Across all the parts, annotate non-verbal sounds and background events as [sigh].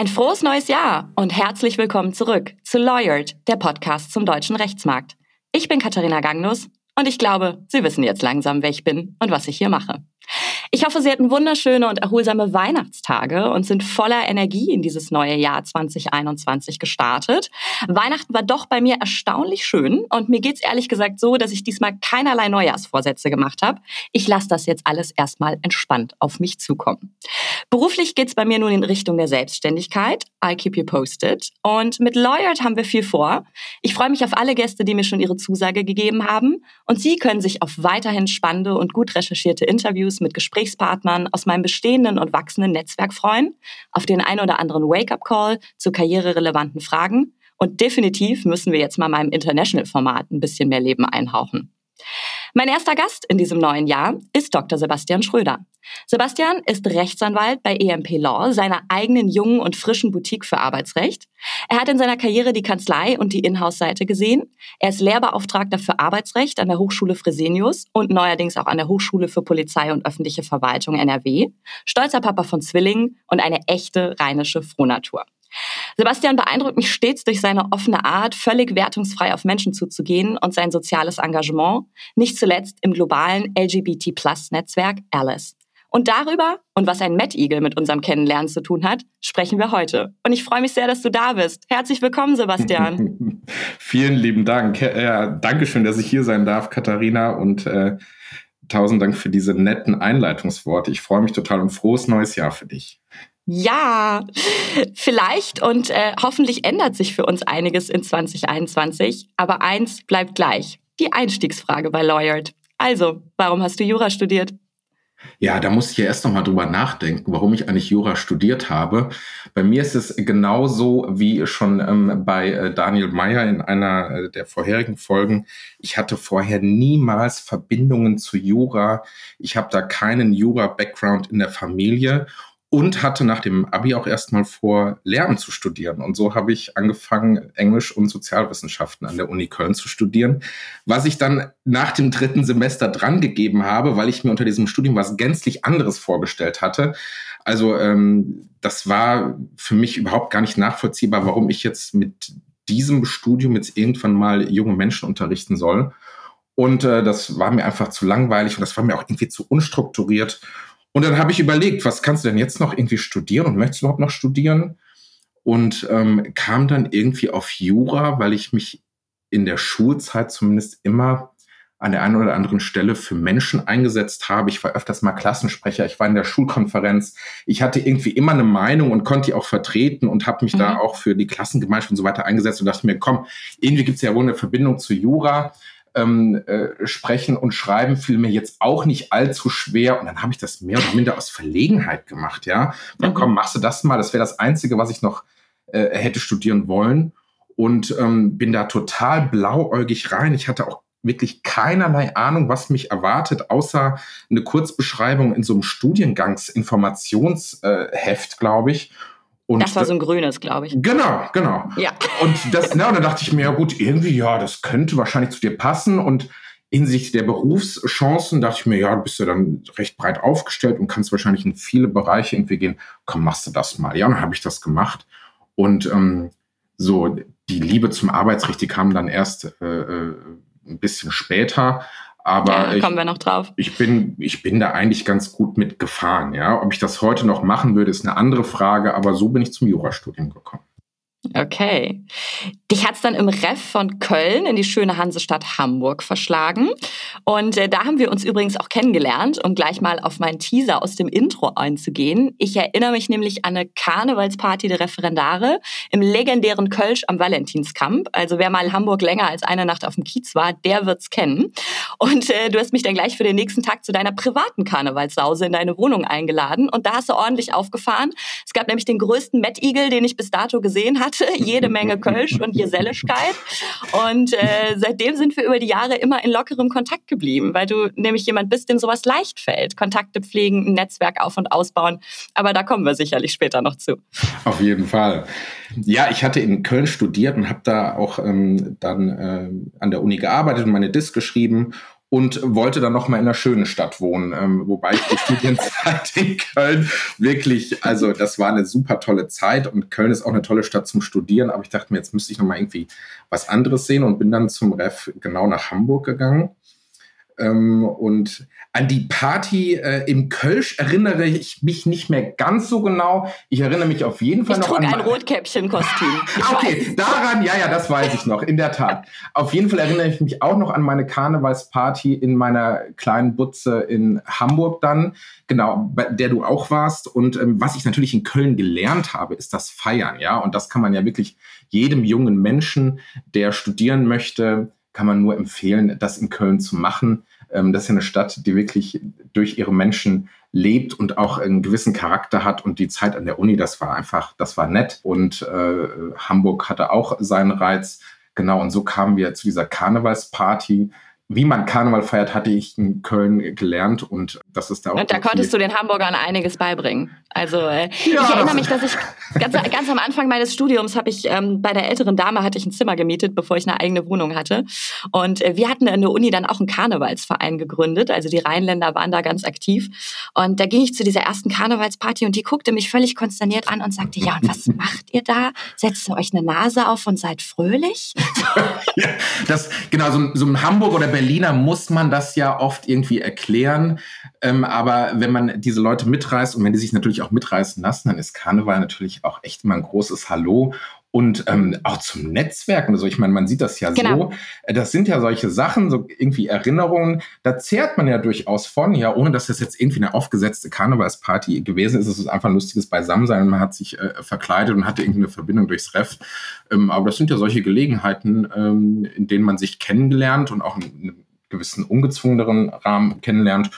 Ein frohes neues Jahr und herzlich willkommen zurück zu Lawyered, der Podcast zum deutschen Rechtsmarkt. Ich bin Katharina Gagnus und ich glaube, Sie wissen jetzt langsam, wer ich bin und was ich hier mache. Ich hoffe, Sie hatten wunderschöne und erholsame Weihnachtstage und sind voller Energie in dieses neue Jahr 2021 gestartet. Weihnachten war doch bei mir erstaunlich schön und mir geht's ehrlich gesagt so, dass ich diesmal keinerlei Neujahrsvorsätze gemacht habe. Ich lasse das jetzt alles erstmal entspannt auf mich zukommen. Beruflich geht's bei mir nun in Richtung der Selbstständigkeit. I keep you posted. Und mit Lawyered haben wir viel vor. Ich freue mich auf alle Gäste, die mir schon ihre Zusage gegeben haben. Und Sie können sich auf weiterhin spannende und gut recherchierte Interviews mit Gesprächen Gesprächspartnern aus meinem bestehenden und wachsenden Netzwerk freuen, auf den ein oder anderen Wake-up-Call zu karriererelevanten Fragen. Und definitiv müssen wir jetzt mal meinem International-Format ein bisschen mehr Leben einhauchen. Mein erster Gast in diesem neuen Jahr ist Dr. Sebastian Schröder. Sebastian ist Rechtsanwalt bei EMP Law, seiner eigenen jungen und frischen Boutique für Arbeitsrecht. Er hat in seiner Karriere die Kanzlei und die Inhouse-Seite gesehen. Er ist Lehrbeauftragter für Arbeitsrecht an der Hochschule Fresenius und neuerdings auch an der Hochschule für Polizei und öffentliche Verwaltung NRW. Stolzer Papa von Zwillingen und eine echte rheinische Frohnatur. Sebastian beeindruckt mich stets durch seine offene Art, völlig wertungsfrei auf Menschen zuzugehen und sein soziales Engagement, nicht zuletzt im globalen LGBT-Plus-Netzwerk Alice. Und darüber und was ein Mad Eagle mit unserem Kennenlernen zu tun hat, sprechen wir heute. Und ich freue mich sehr, dass du da bist. Herzlich willkommen, Sebastian. [laughs] Vielen lieben Dank. Ja, Dankeschön, dass ich hier sein darf, Katharina. Und äh, tausend Dank für diese netten Einleitungsworte. Ich freue mich total und frohes neues Jahr für dich. Ja, vielleicht und äh, hoffentlich ändert sich für uns einiges in 2021. Aber eins bleibt gleich. Die Einstiegsfrage bei Lawyered. Also, warum hast du Jura studiert? Ja, da muss ich ja erst nochmal drüber nachdenken, warum ich eigentlich Jura studiert habe. Bei mir ist es genauso wie schon ähm, bei äh, Daniel Meyer in einer äh, der vorherigen Folgen. Ich hatte vorher niemals Verbindungen zu Jura. Ich habe da keinen Jura-Background in der Familie und hatte nach dem Abi auch erstmal vor, Lehramt zu studieren. Und so habe ich angefangen, Englisch und Sozialwissenschaften an der Uni Köln zu studieren, was ich dann nach dem dritten Semester drangegeben habe, weil ich mir unter diesem Studium was gänzlich anderes vorgestellt hatte. Also ähm, das war für mich überhaupt gar nicht nachvollziehbar, warum ich jetzt mit diesem Studium jetzt irgendwann mal junge Menschen unterrichten soll. Und äh, das war mir einfach zu langweilig und das war mir auch irgendwie zu unstrukturiert. Und dann habe ich überlegt, was kannst du denn jetzt noch irgendwie studieren und möchtest du überhaupt noch studieren? Und ähm, kam dann irgendwie auf Jura, weil ich mich in der Schulzeit zumindest immer an der einen oder anderen Stelle für Menschen eingesetzt habe. Ich war öfters mal Klassensprecher, ich war in der Schulkonferenz. Ich hatte irgendwie immer eine Meinung und konnte die auch vertreten und habe mich mhm. da auch für die Klassengemeinschaft und so weiter eingesetzt und dachte mir, komm, irgendwie gibt es ja wohl eine Verbindung zu Jura ähm, äh, Sprechen und Schreiben fiel mir jetzt auch nicht allzu schwer. Und dann habe ich das mehr oder minder aus Verlegenheit gemacht, ja. Dann mhm. komm, machst du das mal. Das wäre das Einzige, was ich noch äh, hätte studieren wollen. Und ähm, bin da total blauäugig rein. Ich hatte auch wirklich keinerlei Ahnung, was mich erwartet, außer eine Kurzbeschreibung in so einem Studiengangsinformationsheft, äh, glaube ich. Und das war so ein grünes, glaube ich. Genau, genau. Ja. Und das, na, und dann dachte ich mir, ja gut, irgendwie, ja, das könnte wahrscheinlich zu dir passen. Und hinsichtlich der Berufschancen dachte ich mir, ja, du bist ja dann recht breit aufgestellt und kannst wahrscheinlich in viele Bereiche irgendwie gehen. Komm, machst du das mal. Ja, und dann habe ich das gemacht. Und ähm, so die Liebe zum Arbeitsrecht, die kam dann erst äh, äh ein bisschen später. Aber ja, kommen wir noch drauf. Ich bin, ich bin da eigentlich ganz gut mit gefahren. Ja, ob ich das heute noch machen würde, ist eine andere Frage. Aber so bin ich zum Jurastudium gekommen. Okay. Dich hat es dann im Ref von Köln in die schöne Hansestadt Hamburg verschlagen. Und äh, da haben wir uns übrigens auch kennengelernt, um gleich mal auf meinen Teaser aus dem Intro einzugehen. Ich erinnere mich nämlich an eine Karnevalsparty der Referendare im legendären Kölsch am Valentinskamp. Also wer mal Hamburg länger als eine Nacht auf dem Kiez war, der wird's kennen. Und äh, du hast mich dann gleich für den nächsten Tag zu deiner privaten Karnevalssause in deine Wohnung eingeladen. Und da hast du ordentlich aufgefahren. Es gab nämlich den größten Eagle, den ich bis dato gesehen hatte hatte, [laughs] jede Menge Kölsch und Geselligkeit. Und äh, seitdem sind wir über die Jahre immer in lockerem Kontakt geblieben, weil du nämlich jemand bist, dem sowas leicht fällt. Kontakte pflegen, ein Netzwerk auf- und ausbauen. Aber da kommen wir sicherlich später noch zu. Auf jeden Fall. Ja, ich hatte in Köln studiert und habe da auch ähm, dann äh, an der Uni gearbeitet und meine Disk geschrieben und wollte dann noch mal in einer schönen Stadt wohnen, ähm, wobei ich die [laughs] Studienzeit in Köln wirklich, also das war eine super tolle Zeit und Köln ist auch eine tolle Stadt zum Studieren, aber ich dachte mir, jetzt müsste ich noch mal irgendwie was anderes sehen und bin dann zum Ref genau nach Hamburg gegangen ähm, und an die Party äh, im Kölsch erinnere ich mich nicht mehr ganz so genau. Ich erinnere mich auf jeden Fall ich noch trug an ein Rotkäppchen-Kostüm. [laughs] okay, daran, ja, ja, das weiß ich noch, in der Tat. Auf jeden Fall erinnere ich mich auch noch an meine Karnevalsparty in meiner kleinen Butze in Hamburg dann, genau, bei der du auch warst. Und ähm, was ich natürlich in Köln gelernt habe, ist das Feiern, ja. Und das kann man ja wirklich jedem jungen Menschen, der studieren möchte, kann man nur empfehlen, das in Köln zu machen. Ähm, das ist ja eine Stadt, die wirklich durch ihre Menschen lebt und auch einen gewissen Charakter hat. Und die Zeit an der Uni, das war einfach, das war nett. Und äh, Hamburg hatte auch seinen Reiz. Genau, und so kamen wir zu dieser Karnevalsparty wie man Karneval feiert, hatte ich in Köln gelernt und das ist da auch. Und da konntest du den Hamburgern einiges beibringen. Also äh, ja, ich erinnere mich, dass ich ganz, ganz am Anfang meines Studiums habe ich ähm, bei der älteren Dame hatte ich ein Zimmer gemietet, bevor ich eine eigene Wohnung hatte. Und äh, wir hatten in der Uni dann auch einen Karnevalsverein gegründet. Also die Rheinländer waren da ganz aktiv. Und da ging ich zu dieser ersten Karnevalsparty und die guckte mich völlig konsterniert an und sagte: Ja, und was [laughs] macht ihr da? Setzt ihr euch eine Nase auf und seid fröhlich? [laughs] ja, das genau so, so in Hamburg oder Berlin Berliner muss man das ja oft irgendwie erklären. Ähm, aber wenn man diese Leute mitreißt und wenn die sich natürlich auch mitreißen lassen, dann ist Karneval natürlich auch echt immer ein großes Hallo und ähm, auch zum Netzwerken. Also ich meine, man sieht das ja genau. so. Äh, das sind ja solche Sachen, so irgendwie Erinnerungen. Da zehrt man ja durchaus von, ja, ohne dass das jetzt irgendwie eine aufgesetzte Karnevalsparty gewesen ist. Es ist einfach ein lustiges Beisammensein. Man hat sich äh, verkleidet und hatte irgendwie eine Verbindung durchs Ref. Ähm, aber das sind ja solche Gelegenheiten, ähm, in denen man sich kennengelernt und auch in einem gewissen ungezwungeneren Rahmen kennenlernt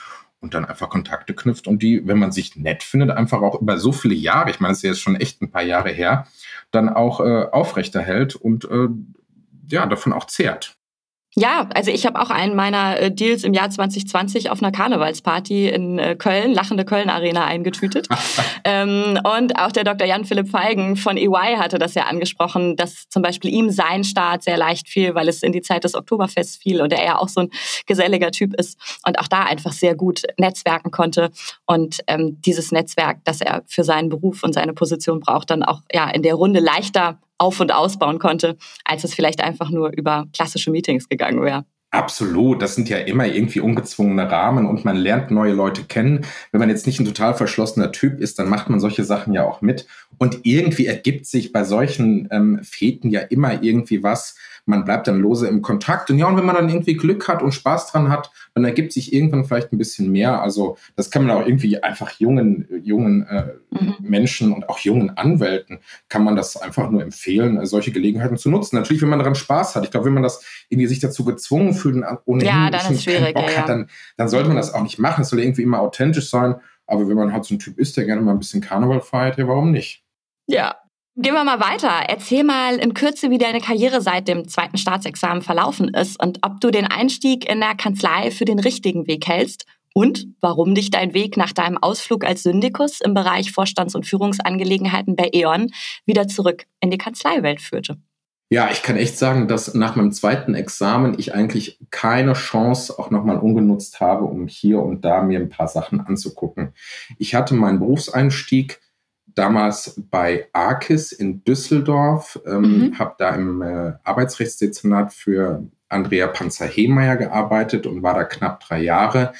und dann einfach Kontakte knüpft und die, wenn man sich nett findet, einfach auch über so viele Jahre, ich meine, es ist jetzt schon echt ein paar Jahre her, dann auch äh, aufrechterhält und äh, ja, davon auch zehrt. Ja, also ich habe auch einen meiner äh, Deals im Jahr 2020 auf einer Karnevalsparty in äh, Köln, lachende Köln Arena eingetütet. [laughs] ähm, und auch der Dr. Jan Philipp Feigen von EY hatte das ja angesprochen, dass zum Beispiel ihm sein Start sehr leicht fiel, weil es in die Zeit des Oktoberfests fiel und er ja auch so ein geselliger Typ ist und auch da einfach sehr gut netzwerken konnte und ähm, dieses Netzwerk, das er für seinen Beruf und seine Position braucht, dann auch ja in der Runde leichter auf- und ausbauen konnte, als es vielleicht einfach nur über klassische Meetings gegangen wäre. Absolut, das sind ja immer irgendwie ungezwungene Rahmen und man lernt neue Leute kennen. Wenn man jetzt nicht ein total verschlossener Typ ist, dann macht man solche Sachen ja auch mit. Und irgendwie ergibt sich bei solchen ähm, Feten ja immer irgendwie was, man bleibt dann lose im Kontakt. Und ja, und wenn man dann irgendwie Glück hat und Spaß dran hat, dann ergibt sich irgendwann vielleicht ein bisschen mehr. Also das kann man auch irgendwie einfach jungen, jungen äh, mhm. Menschen und auch jungen Anwälten kann man das einfach nur empfehlen, solche Gelegenheiten zu nutzen. Natürlich, wenn man daran Spaß hat. Ich glaube, wenn man das irgendwie sich dazu gezwungen fühlt und ohnehin ja, dann schwierig, Bock ja, hat, dann, dann sollte man das auch nicht machen. Es soll irgendwie immer authentisch sein. Aber wenn man halt so ein Typ ist, der gerne mal ein bisschen Karneval feiert, ja, warum nicht? Ja, Gehen wir mal weiter. Erzähl mal in Kürze, wie deine Karriere seit dem zweiten Staatsexamen verlaufen ist und ob du den Einstieg in der Kanzlei für den richtigen Weg hältst und warum dich dein Weg nach deinem Ausflug als Syndikus im Bereich Vorstands- und Führungsangelegenheiten bei E.ON wieder zurück in die Kanzleiwelt führte. Ja, ich kann echt sagen, dass nach meinem zweiten Examen ich eigentlich keine Chance auch nochmal ungenutzt habe, um hier und da mir ein paar Sachen anzugucken. Ich hatte meinen Berufseinstieg damals bei ARKIS in Düsseldorf, ähm, mhm. habe da im äh, Arbeitsrechtsdezernat für Andrea Panzer-Hehmeier gearbeitet und war da knapp drei Jahre.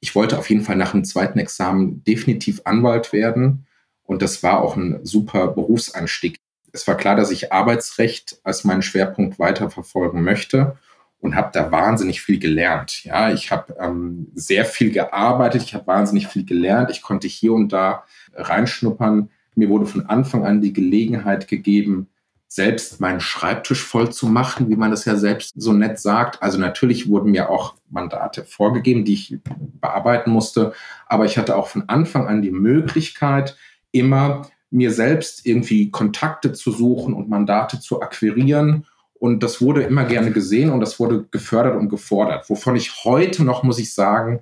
Ich wollte auf jeden Fall nach dem zweiten Examen definitiv Anwalt werden und das war auch ein super Berufseinstieg. Es war klar, dass ich Arbeitsrecht als meinen Schwerpunkt weiterverfolgen möchte und habe da wahnsinnig viel gelernt. Ja, ich habe ähm, sehr viel gearbeitet, ich habe wahnsinnig viel gelernt, ich konnte hier und da reinschnuppern mir wurde von Anfang an die Gelegenheit gegeben, selbst meinen Schreibtisch voll zu machen, wie man das ja selbst so nett sagt. Also natürlich wurden mir auch Mandate vorgegeben, die ich bearbeiten musste, aber ich hatte auch von Anfang an die Möglichkeit, immer mir selbst irgendwie Kontakte zu suchen und Mandate zu akquirieren. Und das wurde immer gerne gesehen und das wurde gefördert und gefordert, wovon ich heute noch, muss ich sagen,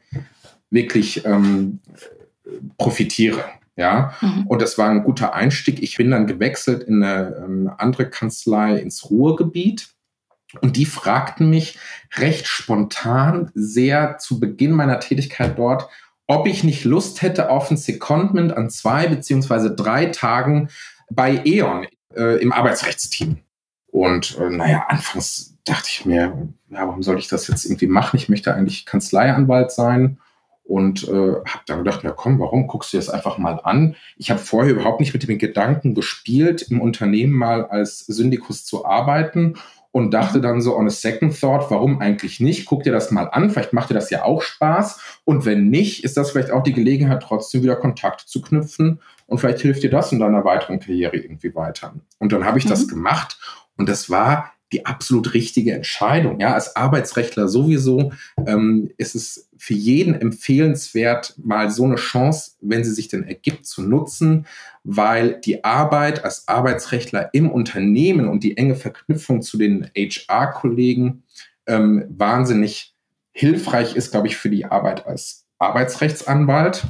wirklich ähm, profitiere. Ja, mhm. und das war ein guter Einstieg. Ich bin dann gewechselt in eine ähm, andere Kanzlei ins Ruhrgebiet Und die fragten mich recht spontan, sehr zu Beginn meiner Tätigkeit dort, ob ich nicht Lust hätte auf ein Secondment an zwei beziehungsweise drei Tagen bei E.ON äh, im Arbeitsrechtsteam. Und äh, naja, anfangs dachte ich mir, ja, warum soll ich das jetzt irgendwie machen? Ich möchte eigentlich Kanzleianwalt sein und äh, habe dann gedacht, na komm, warum guckst du das einfach mal an? Ich habe vorher überhaupt nicht mit dem Gedanken gespielt, im Unternehmen mal als Syndikus zu arbeiten und dachte dann so on a second thought, warum eigentlich nicht? Guck dir das mal an, vielleicht macht dir das ja auch Spaß. Und wenn nicht, ist das vielleicht auch die Gelegenheit, trotzdem wieder Kontakt zu knüpfen und vielleicht hilft dir das in deiner weiteren Karriere irgendwie weiter. Und dann habe ich mhm. das gemacht und das war die absolut richtige Entscheidung. Ja, als Arbeitsrechtler sowieso ähm, ist es für jeden empfehlenswert, mal so eine Chance, wenn sie sich denn ergibt, zu nutzen, weil die Arbeit als Arbeitsrechtler im Unternehmen und die enge Verknüpfung zu den HR-Kollegen ähm, wahnsinnig hilfreich ist, glaube ich, für die Arbeit als Arbeitsrechtsanwalt.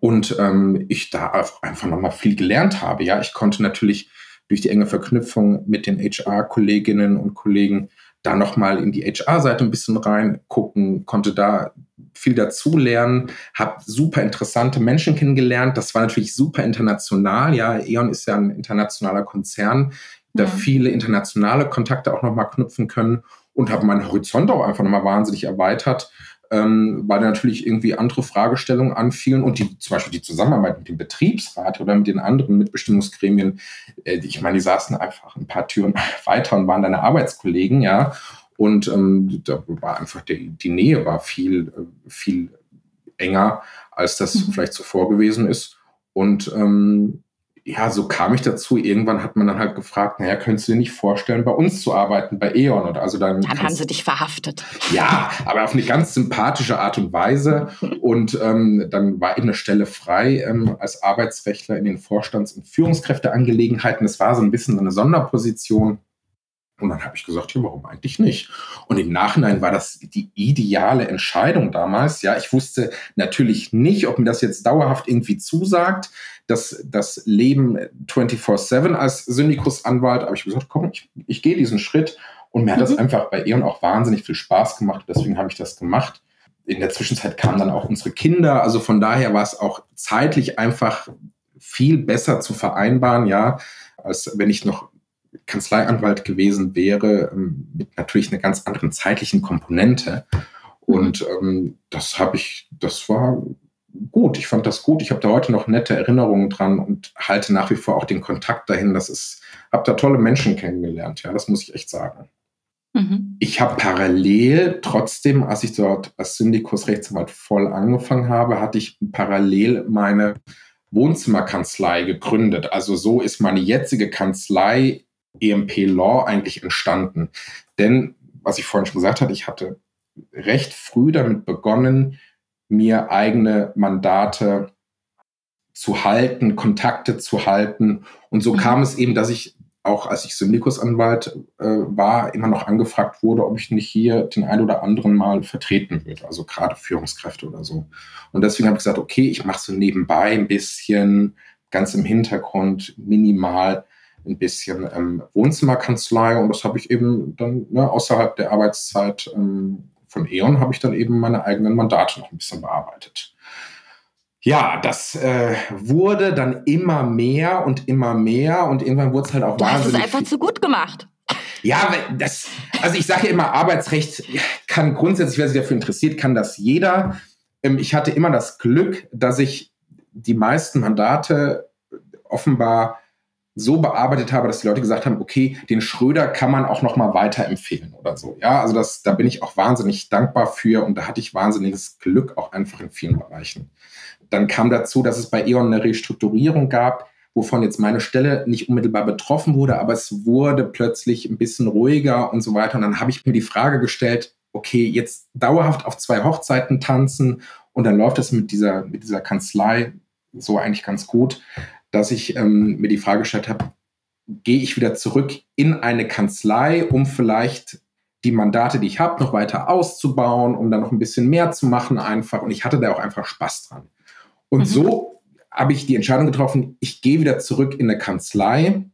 Und ähm, ich da einfach nochmal viel gelernt habe. Ja, ich konnte natürlich durch die enge Verknüpfung mit den HR-Kolleginnen und Kollegen da nochmal in die HR-Seite ein bisschen reingucken, konnte da viel dazu lernen, habe super interessante Menschen kennengelernt. Das war natürlich super international. Ja, E.ON ist ja ein internationaler Konzern, da ja. viele internationale Kontakte auch nochmal knüpfen können und habe meinen Horizont auch einfach nochmal wahnsinnig erweitert ähm, weil da natürlich irgendwie andere Fragestellungen anfielen und die, zum Beispiel die Zusammenarbeit mit dem Betriebsrat oder mit den anderen Mitbestimmungsgremien, äh, ich meine, die saßen einfach ein paar Türen [laughs] weiter und waren deine Arbeitskollegen, ja. Und ähm, da war einfach die, die Nähe war viel, äh, viel enger, als das mhm. vielleicht zuvor gewesen ist. Und ähm, ja, so kam ich dazu. Irgendwann hat man dann halt gefragt, naja, könntest du dir nicht vorstellen, bei uns zu arbeiten, bei E.ON? Und also dann, dann haben sie dich verhaftet. Ja, aber auf eine ganz sympathische Art und Weise. Und ähm, dann war eben eine Stelle frei ähm, als Arbeitsrechtler in den Vorstands- und Führungskräfteangelegenheiten. Das war so ein bisschen so eine Sonderposition. Und dann habe ich gesagt, ja, warum eigentlich nicht? Und im Nachhinein war das die ideale Entscheidung damals. Ja, ich wusste natürlich nicht, ob mir das jetzt dauerhaft irgendwie zusagt, dass das Leben 24-7 als Syndikusanwalt. Aber ich habe gesagt, komm, ich, ich gehe diesen Schritt. Und mir hat das mhm. einfach bei E.ON auch wahnsinnig viel Spaß gemacht. Deswegen habe ich das gemacht. In der Zwischenzeit kamen dann auch unsere Kinder. Also von daher war es auch zeitlich einfach viel besser zu vereinbaren, ja, als wenn ich noch Kanzleianwalt gewesen wäre, ähm, mit natürlich einer ganz anderen zeitlichen Komponente. Und ähm, das habe ich, das war gut. Ich fand das gut. Ich habe da heute noch nette Erinnerungen dran und halte nach wie vor auch den Kontakt dahin. Das ist, habe da tolle Menschen kennengelernt. Ja, das muss ich echt sagen. Mhm. Ich habe parallel trotzdem, als ich dort als Syndikus Rechtsanwalt voll angefangen habe, hatte ich parallel meine Wohnzimmerkanzlei gegründet. Also so ist meine jetzige Kanzlei EMP Law eigentlich entstanden? Denn, was ich vorhin schon gesagt hatte, ich hatte recht früh damit begonnen, mir eigene Mandate zu halten, Kontakte zu halten. Und so kam es eben, dass ich auch als ich Syndikusanwalt äh, war, immer noch angefragt wurde, ob ich nicht hier den einen oder anderen mal vertreten würde, also gerade Führungskräfte oder so. Und deswegen habe ich gesagt, okay, ich mache so nebenbei ein bisschen, ganz im Hintergrund, minimal ein bisschen ähm, Wohnzimmerkanzlei und das habe ich eben dann ne, außerhalb der Arbeitszeit ähm, von E.ON habe ich dann eben meine eigenen Mandate noch ein bisschen bearbeitet. Ja, das äh, wurde dann immer mehr und immer mehr und irgendwann wurde es halt auch du wahnsinnig. Du hast es einfach zu gut gemacht. Ja, das, also ich sage ja immer, Arbeitsrecht kann grundsätzlich, wer sich dafür interessiert, kann das jeder. Ähm, ich hatte immer das Glück, dass ich die meisten Mandate offenbar so bearbeitet habe, dass die Leute gesagt haben, okay, den Schröder kann man auch noch mal weiterempfehlen oder so. Ja, also das, da bin ich auch wahnsinnig dankbar für und da hatte ich wahnsinniges Glück auch einfach in vielen Bereichen. Dann kam dazu, dass es bei E.ON eine Restrukturierung gab, wovon jetzt meine Stelle nicht unmittelbar betroffen wurde, aber es wurde plötzlich ein bisschen ruhiger und so weiter. Und dann habe ich mir die Frage gestellt, okay, jetzt dauerhaft auf zwei Hochzeiten tanzen und dann läuft es mit dieser, mit dieser Kanzlei so eigentlich ganz gut dass ich ähm, mir die Frage gestellt habe, gehe ich wieder zurück in eine Kanzlei, um vielleicht die Mandate, die ich habe, noch weiter auszubauen, um dann noch ein bisschen mehr zu machen einfach. Und ich hatte da auch einfach Spaß dran. Und mhm. so habe ich die Entscheidung getroffen, ich gehe wieder zurück in eine Kanzlei,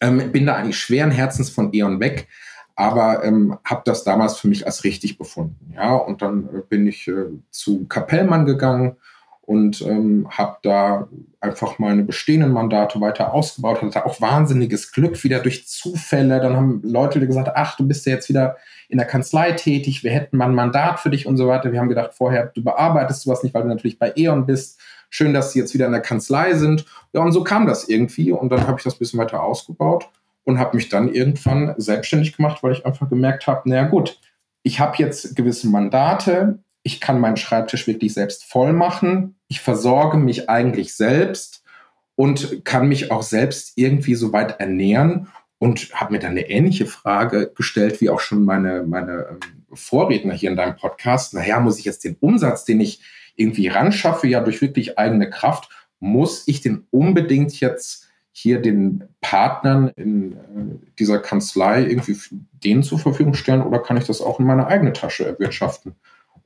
ähm, bin da eigentlich schweren Herzens von E.ON weg, aber ähm, habe das damals für mich als richtig befunden. Ja, und dann äh, bin ich äh, zu Kapellmann gegangen und ähm, habe da einfach meine bestehenden Mandate weiter ausgebaut, hatte auch wahnsinniges Glück wieder durch Zufälle. Dann haben Leute gesagt, ach, du bist ja jetzt wieder in der Kanzlei tätig, wir hätten mal ein Mandat für dich und so weiter. Wir haben gedacht, vorher, du bearbeitest sowas nicht, weil du natürlich bei E.ON bist. Schön, dass sie jetzt wieder in der Kanzlei sind. Ja, und so kam das irgendwie und dann habe ich das ein bisschen weiter ausgebaut und habe mich dann irgendwann selbstständig gemacht, weil ich einfach gemerkt habe, naja gut, ich habe jetzt gewisse Mandate, ich kann meinen Schreibtisch wirklich selbst voll machen, ich versorge mich eigentlich selbst und kann mich auch selbst irgendwie so weit ernähren und habe mir dann eine ähnliche Frage gestellt wie auch schon meine, meine ähm, Vorredner hier in deinem Podcast. Naja, muss ich jetzt den Umsatz, den ich irgendwie ran schaffe, ja durch wirklich eigene Kraft, muss ich den unbedingt jetzt hier den Partnern in äh, dieser Kanzlei irgendwie denen zur Verfügung stellen oder kann ich das auch in meine eigene Tasche erwirtschaften?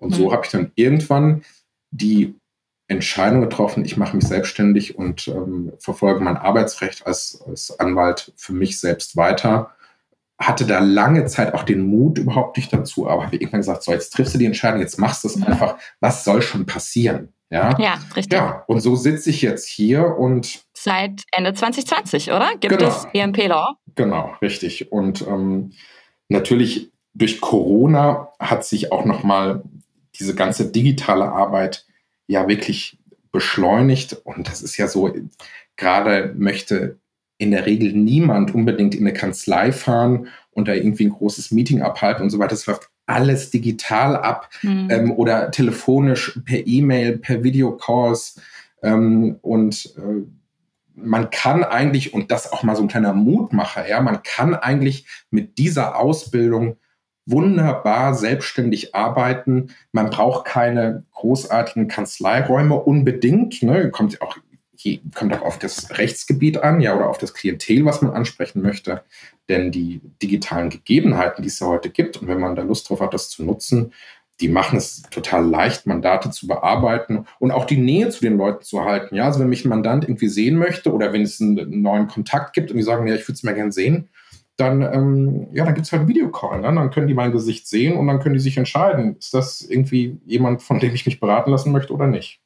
Und mhm. so habe ich dann irgendwann die Entscheidung getroffen, ich mache mich selbstständig und ähm, verfolge mein Arbeitsrecht als, als Anwalt für mich selbst weiter. Hatte da lange Zeit auch den Mut überhaupt nicht dazu, aber habe irgendwann gesagt, so jetzt triffst du die Entscheidung, jetzt machst du es einfach. Was soll schon passieren? Ja, ja richtig. Ja, und so sitze ich jetzt hier und. Seit Ende 2020, oder? Gibt genau. es EMP Law? Genau, richtig. Und ähm, natürlich durch Corona hat sich auch nochmal diese ganze digitale Arbeit ja wirklich beschleunigt. Und das ist ja so, gerade möchte in der Regel niemand unbedingt in eine Kanzlei fahren und da irgendwie ein großes Meeting abhalten und so weiter. Das läuft alles digital ab mhm. ähm, oder telefonisch, per E-Mail, per Videocalls. Ähm, und äh, man kann eigentlich, und das auch mal so ein kleiner Mutmacher, ja, man kann eigentlich mit dieser Ausbildung wunderbar selbstständig arbeiten. Man braucht keine großartigen Kanzleiräume unbedingt. Ne? Kommt auch kommt auch auf das Rechtsgebiet an, ja, oder auf das Klientel, was man ansprechen möchte. Denn die digitalen Gegebenheiten, die es ja heute gibt, und wenn man da Lust drauf hat, das zu nutzen, die machen es total leicht, Mandate zu bearbeiten und auch die Nähe zu den Leuten zu halten. Ja, also wenn mich ein Mandant irgendwie sehen möchte oder wenn es einen neuen Kontakt gibt und die sagen, ja, ich würde es mir gerne sehen, dann, ähm, ja, dann gibt es halt einen Videocall. Ne? Dann können die mein Gesicht sehen und dann können die sich entscheiden, ist das irgendwie jemand, von dem ich mich beraten lassen möchte oder nicht.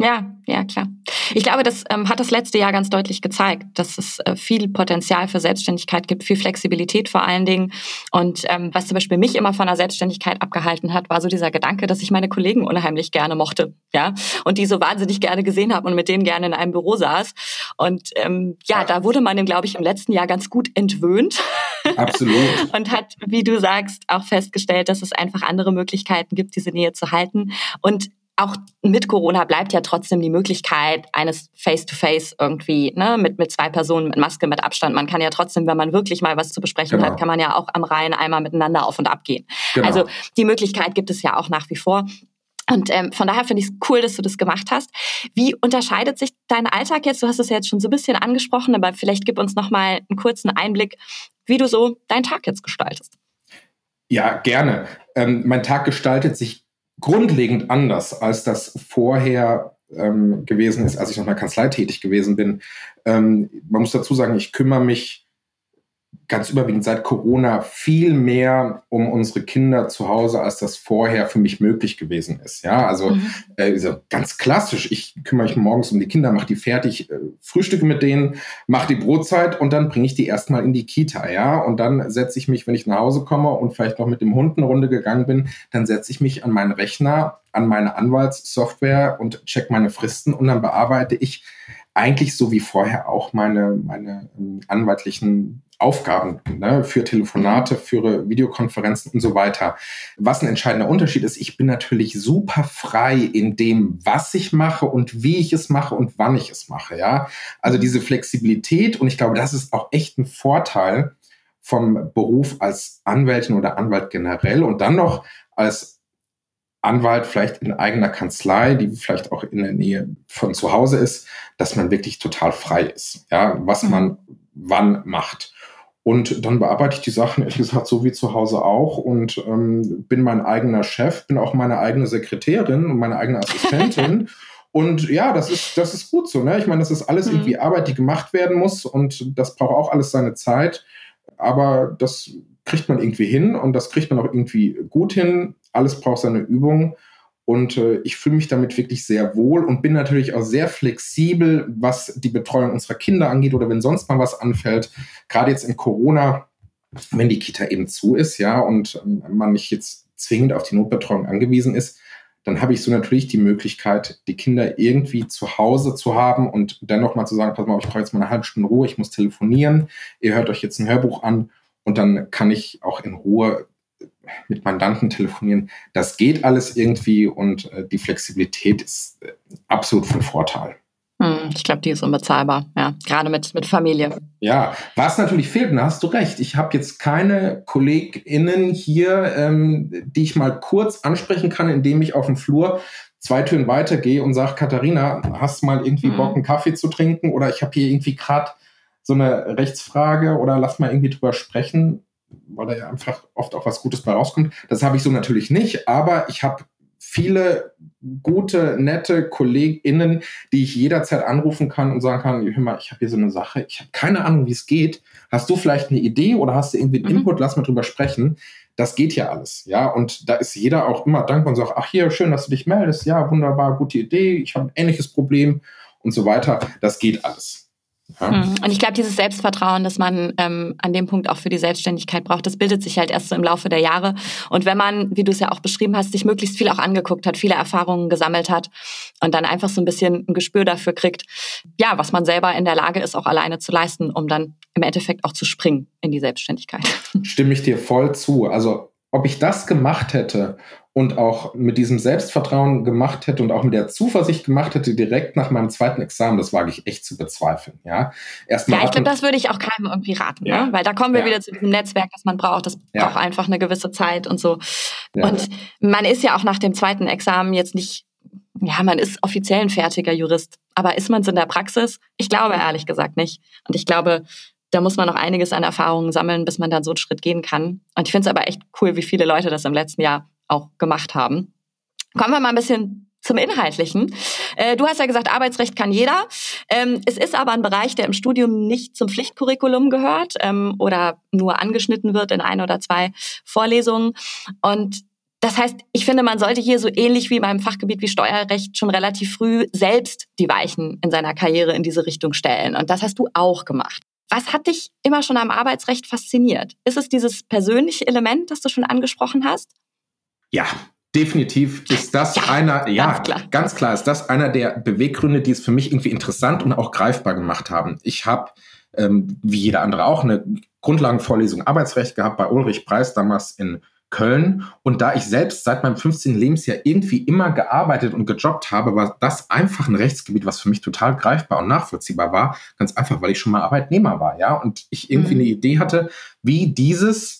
Ja, ja, klar. Ich glaube, das ähm, hat das letzte Jahr ganz deutlich gezeigt, dass es äh, viel Potenzial für Selbstständigkeit gibt, viel Flexibilität vor allen Dingen. Und ähm, was zum Beispiel mich immer von der Selbstständigkeit abgehalten hat, war so dieser Gedanke, dass ich meine Kollegen unheimlich gerne mochte, ja, und die so wahnsinnig gerne gesehen habe und mit denen gerne in einem Büro saß. Und ähm, ja, da wurde man, glaube ich, im letzten Jahr ganz gut entwöhnt. Absolut. [laughs] und hat, wie du sagst, auch festgestellt, dass es einfach andere Möglichkeiten gibt, diese Nähe zu halten. Und auch mit Corona bleibt ja trotzdem die Möglichkeit eines Face-to-Face -face irgendwie, ne, mit, mit zwei Personen, mit Maske, mit Abstand. Man kann ja trotzdem, wenn man wirklich mal was zu besprechen genau. hat, kann man ja auch am Rhein einmal miteinander auf und ab gehen. Genau. Also die Möglichkeit gibt es ja auch nach wie vor. Und ähm, von daher finde ich es cool, dass du das gemacht hast. Wie unterscheidet sich dein Alltag jetzt? Du hast es ja jetzt schon so ein bisschen angesprochen, aber vielleicht gib uns noch mal einen kurzen Einblick, wie du so deinen Tag jetzt gestaltest. Ja, gerne. Ähm, mein Tag gestaltet sich grundlegend anders, als das vorher ähm, gewesen ist, als ich noch der Kanzlei tätig gewesen bin. Ähm, man muss dazu sagen, ich kümmere mich ganz überwiegend seit Corona viel mehr um unsere Kinder zu Hause, als das vorher für mich möglich gewesen ist. Ja, also mhm. äh, ganz klassisch. Ich kümmere mich morgens um die Kinder, mache die fertig, äh, frühstücke mit denen, mache die Brotzeit und dann bringe ich die erstmal in die Kita. Ja, und dann setze ich mich, wenn ich nach Hause komme und vielleicht noch mit dem Hund eine Runde gegangen bin, dann setze ich mich an meinen Rechner, an meine Anwaltssoftware und check meine Fristen und dann bearbeite ich eigentlich so wie vorher auch meine, meine ähm, anwaltlichen Aufgaben ne, für Telefonate, für Videokonferenzen und so weiter. Was ein entscheidender Unterschied ist, ich bin natürlich super frei in dem, was ich mache und wie ich es mache und wann ich es mache. Ja, also diese Flexibilität und ich glaube, das ist auch echt ein Vorteil vom Beruf als Anwältin oder Anwalt generell und dann noch als Anwalt vielleicht in eigener Kanzlei, die vielleicht auch in der Nähe von zu Hause ist, dass man wirklich total frei ist, ja, was mhm. man wann macht. Und dann bearbeite ich die Sachen, ehrlich gesagt, so wie zu Hause auch und ähm, bin mein eigener Chef, bin auch meine eigene Sekretärin und meine eigene Assistentin. [laughs] und ja, das ist, das ist gut so. Ne? Ich meine, das ist alles mhm. irgendwie Arbeit, die gemacht werden muss und das braucht auch alles seine Zeit. Aber das kriegt man irgendwie hin und das kriegt man auch irgendwie gut hin. Alles braucht seine Übung. Und äh, ich fühle mich damit wirklich sehr wohl und bin natürlich auch sehr flexibel, was die Betreuung unserer Kinder angeht oder wenn sonst mal was anfällt. Gerade jetzt in Corona, wenn die Kita eben zu ist, ja, und ähm, man nicht jetzt zwingend auf die Notbetreuung angewiesen ist, dann habe ich so natürlich die Möglichkeit, die Kinder irgendwie zu Hause zu haben und dennoch mal zu sagen, pass mal, ich brauche jetzt mal eine halbe Stunde Ruhe, ich muss telefonieren, ihr hört euch jetzt ein Hörbuch an und dann kann ich auch in Ruhe mit Mandanten telefonieren. Das geht alles irgendwie und äh, die Flexibilität ist äh, absolut von Vorteil. Hm, ich glaube, die ist unbezahlbar, ja, gerade mit, mit Familie. Ja, was natürlich fehlt, da hast du recht. Ich habe jetzt keine KollegInnen hier, ähm, die ich mal kurz ansprechen kann, indem ich auf dem Flur zwei Türen weitergehe und sage, Katharina, hast du mal irgendwie mhm. Bock, einen Kaffee zu trinken? Oder ich habe hier irgendwie gerade so eine Rechtsfrage oder lass mal irgendwie drüber sprechen weil da ja einfach oft auch was Gutes bei rauskommt. Das habe ich so natürlich nicht, aber ich habe viele gute, nette KollegInnen, die ich jederzeit anrufen kann und sagen kann, hör mal, ich habe hier so eine Sache, ich habe keine Ahnung, wie es geht. Hast du vielleicht eine Idee oder hast du irgendwie einen mhm. Input? Lass mal drüber sprechen. Das geht ja alles, ja. Und da ist jeder auch immer dankbar und sagt, ach hier, schön, dass du dich meldest. Ja, wunderbar, gute Idee. Ich habe ein ähnliches Problem und so weiter. Das geht alles. Ja. Mhm. Und ich glaube, dieses Selbstvertrauen, das man ähm, an dem Punkt auch für die Selbstständigkeit braucht, das bildet sich halt erst so im Laufe der Jahre. Und wenn man, wie du es ja auch beschrieben hast, sich möglichst viel auch angeguckt hat, viele Erfahrungen gesammelt hat und dann einfach so ein bisschen ein Gespür dafür kriegt, ja, was man selber in der Lage ist, auch alleine zu leisten, um dann im Endeffekt auch zu springen in die Selbstständigkeit. Stimme ich dir voll zu. Also ob ich das gemacht hätte und auch mit diesem Selbstvertrauen gemacht hätte und auch mit der Zuversicht gemacht hätte, direkt nach meinem zweiten Examen, das wage ich echt zu bezweifeln. Ja, Erstmal ja ich glaube, das würde ich auch keinem irgendwie raten, ja. ne? weil da kommen wir ja. wieder zu diesem Netzwerk, das man braucht. Das ja. braucht einfach eine gewisse Zeit und so. Und man ist ja auch nach dem zweiten Examen jetzt nicht, ja, man ist offiziell ein fertiger Jurist, aber ist man es in der Praxis? Ich glaube ehrlich gesagt nicht. Und ich glaube, da muss man noch einiges an Erfahrungen sammeln, bis man dann so einen Schritt gehen kann. Und ich finde es aber echt cool, wie viele Leute das im letzten Jahr auch gemacht haben. Kommen wir mal ein bisschen zum Inhaltlichen. Äh, du hast ja gesagt, Arbeitsrecht kann jeder. Ähm, es ist aber ein Bereich, der im Studium nicht zum Pflichtcurriculum gehört ähm, oder nur angeschnitten wird in ein oder zwei Vorlesungen. Und das heißt, ich finde, man sollte hier so ähnlich wie beim Fachgebiet wie Steuerrecht schon relativ früh selbst die Weichen in seiner Karriere in diese Richtung stellen. Und das hast du auch gemacht. Was hat dich immer schon am Arbeitsrecht fasziniert? Ist es dieses persönliche Element, das du schon angesprochen hast? Ja, definitiv ist das ja, einer, ja, ganz klar. ganz klar ist das einer der Beweggründe, die es für mich irgendwie interessant und auch greifbar gemacht haben. Ich habe, ähm, wie jeder andere auch, eine Grundlagenvorlesung Arbeitsrecht gehabt bei Ulrich Preis damals in Köln. Und da ich selbst seit meinem 15. Lebensjahr irgendwie immer gearbeitet und gejobbt habe, war das einfach ein Rechtsgebiet, was für mich total greifbar und nachvollziehbar war. Ganz einfach, weil ich schon mal Arbeitnehmer war, ja. Und ich irgendwie mhm. eine Idee hatte, wie dieses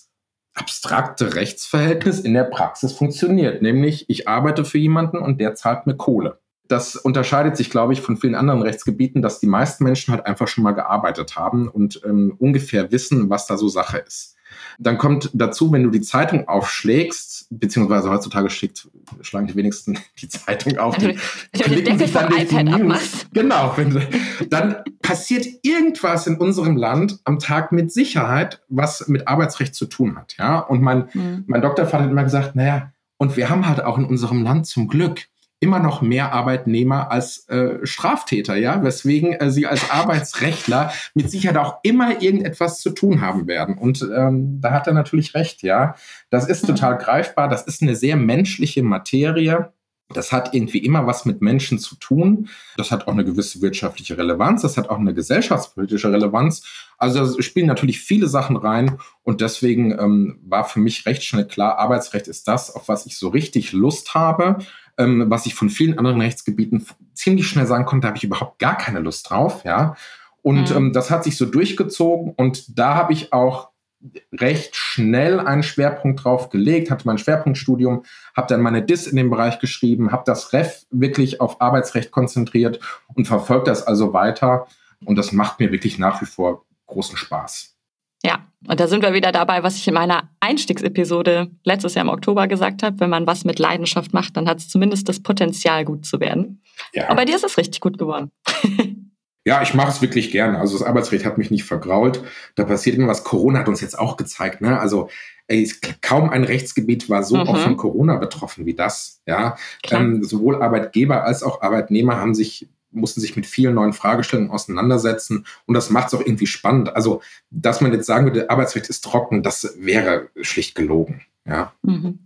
abstrakte Rechtsverhältnis in der Praxis funktioniert. Nämlich, ich arbeite für jemanden und der zahlt mir Kohle. Das unterscheidet sich, glaube ich, von vielen anderen Rechtsgebieten, dass die meisten Menschen halt einfach schon mal gearbeitet haben und ähm, ungefähr wissen, was da so Sache ist. Dann kommt dazu, wenn du die Zeitung aufschlägst, beziehungsweise heutzutage schlägt, schlagen die wenigsten [laughs] die Zeitung auf, die also, klicken sich dann durch die News. Genau, wenn, dann passiert irgendwas in unserem Land am Tag mit Sicherheit, was mit Arbeitsrecht zu tun hat. Ja? Und mein, mhm. mein Doktorvater hat immer gesagt, naja, und wir haben halt auch in unserem Land zum Glück immer noch mehr Arbeitnehmer als äh, Straftäter, ja, weswegen äh, sie als Arbeitsrechtler mit Sicherheit auch immer irgendetwas zu tun haben werden. Und ähm, da hat er natürlich recht, ja. Das ist total greifbar, das ist eine sehr menschliche Materie. Das hat irgendwie immer was mit Menschen zu tun. Das hat auch eine gewisse wirtschaftliche Relevanz. Das hat auch eine gesellschaftspolitische Relevanz. Also es spielen natürlich viele Sachen rein. Und deswegen ähm, war für mich recht schnell klar, Arbeitsrecht ist das, auf was ich so richtig Lust habe ähm, was ich von vielen anderen Rechtsgebieten ziemlich schnell sagen konnte, da habe ich überhaupt gar keine Lust drauf, ja. Und mhm. ähm, das hat sich so durchgezogen und da habe ich auch recht schnell einen Schwerpunkt drauf gelegt, hatte mein Schwerpunktstudium, habe dann meine DIS in dem Bereich geschrieben, habe das REF wirklich auf Arbeitsrecht konzentriert und verfolgt das also weiter. Und das macht mir wirklich nach wie vor großen Spaß. Ja, und da sind wir wieder dabei, was ich in meiner Einstiegsepisode letztes Jahr im Oktober gesagt habe. Wenn man was mit Leidenschaft macht, dann hat es zumindest das Potenzial, gut zu werden. Ja. Aber dir ist es richtig gut geworden. [laughs] Ja, ich mache es wirklich gerne. Also das Arbeitsrecht hat mich nicht vergrault. Da passiert immer was. Corona hat uns jetzt auch gezeigt. Ne? Also ey, kaum ein Rechtsgebiet war so mhm. oft von Corona betroffen wie das. Ja, ähm, sowohl Arbeitgeber als auch Arbeitnehmer haben sich mussten sich mit vielen neuen Fragestellungen auseinandersetzen und das macht es auch irgendwie spannend. Also, dass man jetzt sagen würde, Arbeitsrecht ist trocken, das wäre schlicht gelogen. Ja. Mhm.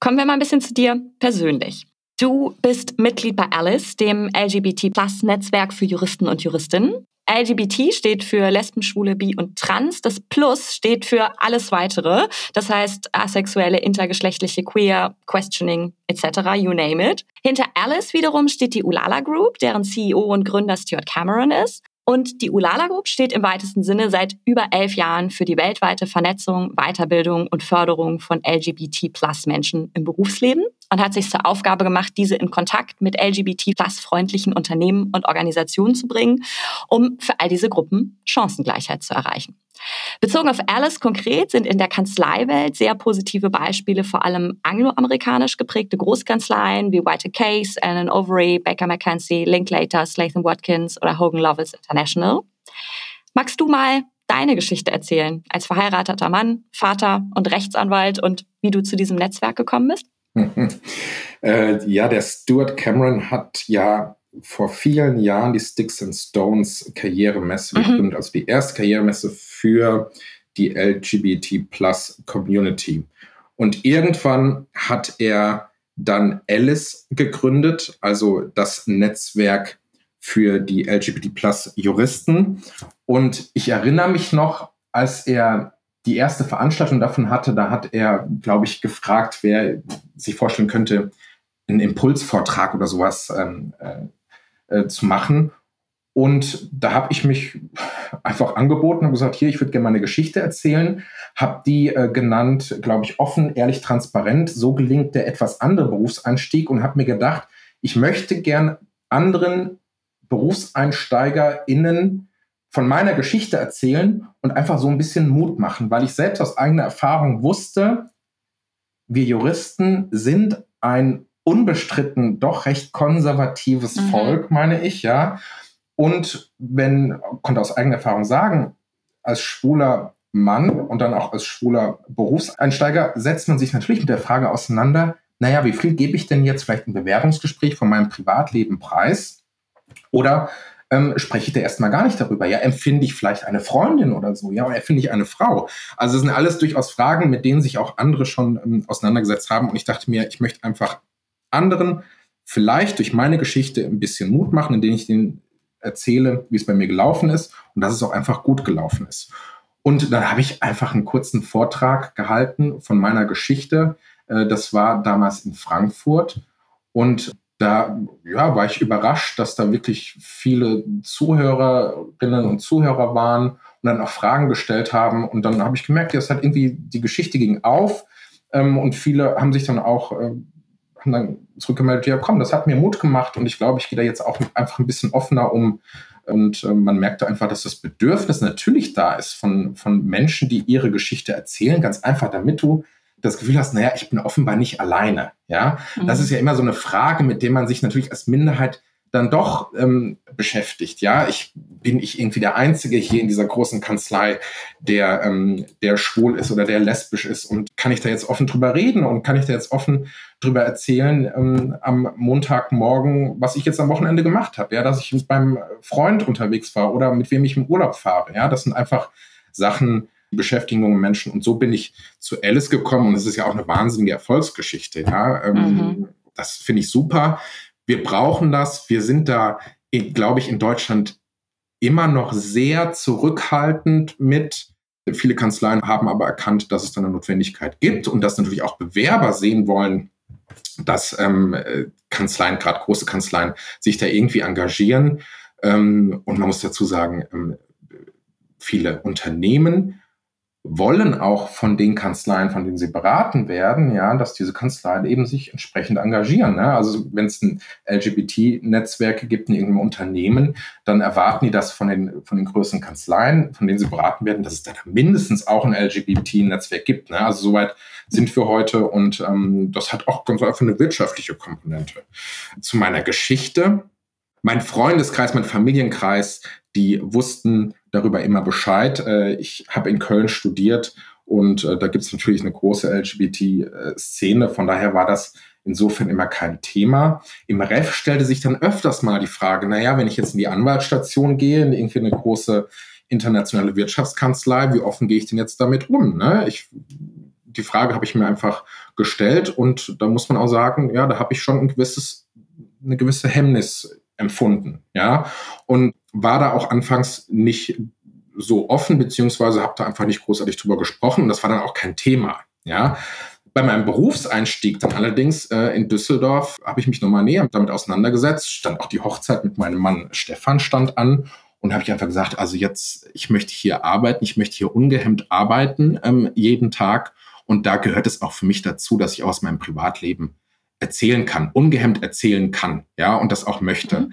Kommen wir mal ein bisschen zu dir persönlich. Du bist Mitglied bei Alice, dem LGBT-Plus-Netzwerk für Juristen und Juristinnen. LGBT steht für Lesben, Schwule, Bi und Trans. Das Plus steht für alles weitere. Das heißt asexuelle, intergeschlechtliche, queer, questioning etc. You name it. Hinter Alice wiederum steht die Ulala Group, deren CEO und Gründer Stuart Cameron ist. Und die Ulala Group steht im weitesten Sinne seit über elf Jahren für die weltweite Vernetzung, Weiterbildung und Förderung von LGBT-Plus-Menschen im Berufsleben und hat sich zur Aufgabe gemacht, diese in Kontakt mit LGBT-Plus-freundlichen Unternehmen und Organisationen zu bringen, um für all diese Gruppen Chancengleichheit zu erreichen. Bezogen auf Alice konkret sind in der Kanzleiwelt sehr positive Beispiele vor allem angloamerikanisch geprägte Großkanzleien wie White Case, Allen Overy, Baker McKenzie, Linklater, Slatham Watkins oder Hogan Lovells International. Magst du mal deine Geschichte erzählen als verheirateter Mann, Vater und Rechtsanwalt und wie du zu diesem Netzwerk gekommen bist? [laughs] äh, ja, der Stuart Cameron hat ja vor vielen Jahren die Sticks and Stones Karrieremesse mhm. gegründet, also die erste Karrieremesse für die LGBT Plus Community. Und irgendwann hat er dann Alice gegründet, also das Netzwerk für die LGBT Plus Juristen. Und ich erinnere mich noch, als er die erste Veranstaltung davon hatte, da hat er, glaube ich, gefragt, wer sich vorstellen könnte, einen Impulsvortrag oder sowas ähm, äh, äh, zu machen. Und da habe ich mich einfach angeboten und gesagt, hier, ich würde gerne meine Geschichte erzählen. Habe die äh, genannt, glaube ich, offen, ehrlich, transparent. So gelingt der etwas andere Berufseinstieg und habe mir gedacht, ich möchte gern anderen BerufseinsteigerInnen von meiner Geschichte erzählen und einfach so ein bisschen Mut machen, weil ich selbst aus eigener Erfahrung wusste, wir Juristen sind ein unbestritten doch recht konservatives mhm. Volk, meine ich, ja. Und wenn, konnte aus eigener Erfahrung sagen, als schwuler Mann und dann auch als schwuler Berufseinsteiger setzt man sich natürlich mit der Frage auseinander, naja, wie viel gebe ich denn jetzt vielleicht im Bewerbungsgespräch von meinem Privatleben preis? Oder ähm, spreche ich da erstmal gar nicht darüber? Ja, empfinde ich vielleicht eine Freundin oder so? Ja, oder empfinde ich eine Frau? Also es sind alles durchaus Fragen, mit denen sich auch andere schon ähm, auseinandergesetzt haben. Und ich dachte mir, ich möchte einfach anderen vielleicht durch meine Geschichte ein bisschen Mut machen, indem ich denen erzähle, wie es bei mir gelaufen ist und dass es auch einfach gut gelaufen ist. Und dann habe ich einfach einen kurzen Vortrag gehalten von meiner Geschichte. Äh, das war damals in Frankfurt. Und da ja, war ich überrascht, dass da wirklich viele Zuhörerinnen und Zuhörer waren und dann auch Fragen gestellt haben. Und dann habe ich gemerkt, ja, es hat irgendwie, die Geschichte ging auf. Ähm, und viele haben sich dann auch äh, haben dann zurückgemeldet, ja komm, das hat mir Mut gemacht und ich glaube, ich gehe da jetzt auch einfach ein bisschen offener um. Und äh, man merkte einfach, dass das Bedürfnis natürlich da ist von, von Menschen, die ihre Geschichte erzählen, ganz einfach, damit du das Gefühl hast, naja, ich bin offenbar nicht alleine. Ja, mhm. das ist ja immer so eine Frage, mit der man sich natürlich als Minderheit dann doch ähm, beschäftigt. Ja, ich bin ich irgendwie der Einzige hier in dieser großen Kanzlei, der ähm, der schwul ist oder der lesbisch ist und kann ich da jetzt offen drüber reden und kann ich da jetzt offen drüber erzählen ähm, am Montagmorgen, was ich jetzt am Wochenende gemacht habe, ja, dass ich mit meinem Freund unterwegs war oder mit wem ich im Urlaub fahre. Ja, das sind einfach Sachen, die beschäftigen junge Menschen und so bin ich zu Alice gekommen und es ist ja auch eine wahnsinnige Erfolgsgeschichte. Ja, ähm, mhm. das finde ich super wir brauchen das. Wir sind da, glaube ich, in Deutschland immer noch sehr zurückhaltend mit. Viele Kanzleien haben aber erkannt, dass es da eine Notwendigkeit gibt und dass natürlich auch Bewerber sehen wollen, dass ähm, Kanzleien, gerade große Kanzleien, sich da irgendwie engagieren. Ähm, und man muss dazu sagen, ähm, viele Unternehmen wollen auch von den Kanzleien, von denen sie beraten werden, ja, dass diese Kanzleien eben sich entsprechend engagieren. Ne? Also wenn es ein LGBT-Netzwerke gibt in irgendeinem Unternehmen, dann erwarten die das von den, von den größeren Kanzleien, von denen sie beraten werden, dass es da mindestens auch ein LGBT-Netzwerk gibt. Ne? Also soweit sind wir heute und ähm, das hat auch ganz einfach eine wirtschaftliche Komponente. Zu meiner Geschichte mein Freundeskreis, mein Familienkreis, die wussten darüber immer Bescheid. Äh, ich habe in Köln studiert und äh, da gibt es natürlich eine große LGBT-Szene. Von daher war das insofern immer kein Thema. Im Ref stellte sich dann öfters mal die Frage, naja, wenn ich jetzt in die Anwaltsstation gehe, in irgendwie eine große internationale Wirtschaftskanzlei, wie offen gehe ich denn jetzt damit um? Ne? Ich, die Frage habe ich mir einfach gestellt und da muss man auch sagen, ja, da habe ich schon ein gewisses, eine gewisse Hemmnis empfunden, ja, und war da auch anfangs nicht so offen, beziehungsweise habe da einfach nicht großartig drüber gesprochen. Und das war dann auch kein Thema, ja. Bei meinem Berufseinstieg dann allerdings äh, in Düsseldorf habe ich mich nochmal näher damit auseinandergesetzt, stand auch die Hochzeit mit meinem Mann Stefan stand an und habe ich einfach gesagt, also jetzt, ich möchte hier arbeiten, ich möchte hier ungehemmt arbeiten ähm, jeden Tag. Und da gehört es auch für mich dazu, dass ich aus meinem Privatleben erzählen kann, ungehemmt erzählen kann, ja, und das auch möchte. Mhm.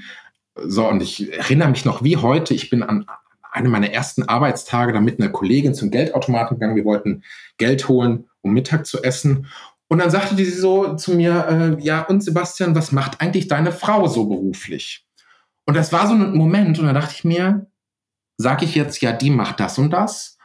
So, und ich erinnere mich noch wie heute, ich bin an einem meiner ersten Arbeitstage da mit einer Kollegin zum Geldautomaten gegangen. Wir wollten Geld holen, um Mittag zu essen. Und dann sagte sie so zu mir, äh, ja, und Sebastian, was macht eigentlich deine Frau so beruflich? Und das war so ein Moment, und da dachte ich mir, sage ich jetzt, ja, die macht das und das?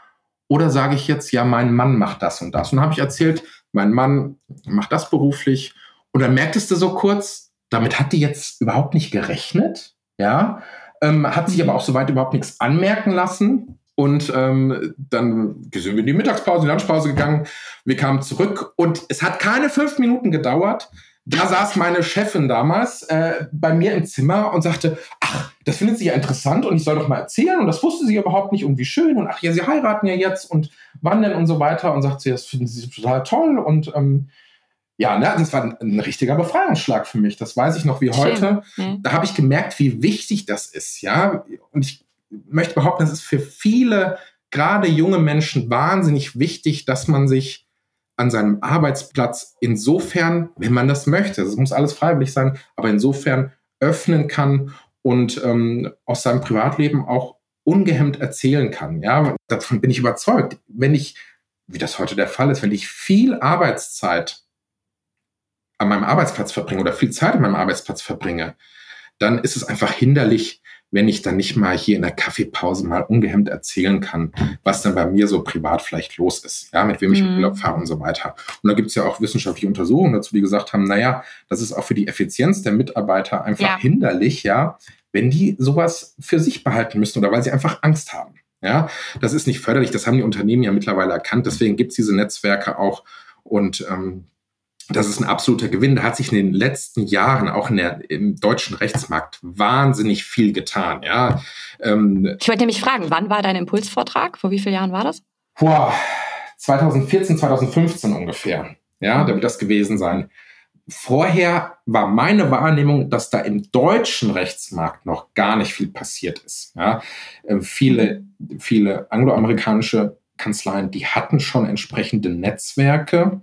Oder sage ich jetzt, ja, mein Mann macht das und das? Und dann habe ich erzählt, mein Mann macht das beruflich und dann merktest du so kurz, damit hat die jetzt überhaupt nicht gerechnet, ja, ähm, hat sich aber auch soweit überhaupt nichts anmerken lassen. Und ähm, dann sind wir in die Mittagspause, in die Lunchpause gegangen. Wir kamen zurück und es hat keine fünf Minuten gedauert. Da saß meine Chefin damals äh, bei mir im Zimmer und sagte, ach, das findet sie ja interessant und ich soll doch mal erzählen. Und das wusste sie überhaupt nicht und wie schön. Und ach ja, sie heiraten ja jetzt und wann denn und so weiter. Und sagt sie, das finden sie total toll. Und ähm, ja, ne, das war ein, ein, richtiger Befreiungsschlag für mich. Das weiß ich noch wie heute. Ja. Da habe ich gemerkt, wie wichtig das ist. Ja, und ich möchte behaupten, das ist für viele, gerade junge Menschen, wahnsinnig wichtig, dass man sich an seinem Arbeitsplatz insofern, wenn man das möchte, es muss alles freiwillig sein, aber insofern öffnen kann und ähm, aus seinem Privatleben auch ungehemmt erzählen kann. Ja, davon bin ich überzeugt. Wenn ich, wie das heute der Fall ist, wenn ich viel Arbeitszeit an meinem Arbeitsplatz verbringe oder viel Zeit an meinem Arbeitsplatz verbringe, dann ist es einfach hinderlich, wenn ich dann nicht mal hier in der Kaffeepause mal ungehemmt erzählen kann, was dann bei mir so privat vielleicht los ist, ja, mit wem ich mhm. Urlaub fahre und so weiter. Und da gibt es ja auch wissenschaftliche Untersuchungen dazu, die gesagt haben, naja, das ist auch für die Effizienz der Mitarbeiter einfach ja. hinderlich, ja, wenn die sowas für sich behalten müssen oder weil sie einfach Angst haben. Ja, das ist nicht förderlich, das haben die Unternehmen ja mittlerweile erkannt, deswegen gibt es diese Netzwerke auch und ähm, das ist ein absoluter Gewinn. Da hat sich in den letzten Jahren auch der, im deutschen Rechtsmarkt wahnsinnig viel getan. Ja, ähm, ich wollte nämlich fragen, wann war dein Impulsvortrag? Vor wie vielen Jahren war das? Boah, 2014, 2015 ungefähr. Ja, da wird das gewesen sein. Vorher war meine Wahrnehmung, dass da im deutschen Rechtsmarkt noch gar nicht viel passiert ist. Ja, äh, viele, viele angloamerikanische Kanzleien, die hatten schon entsprechende Netzwerke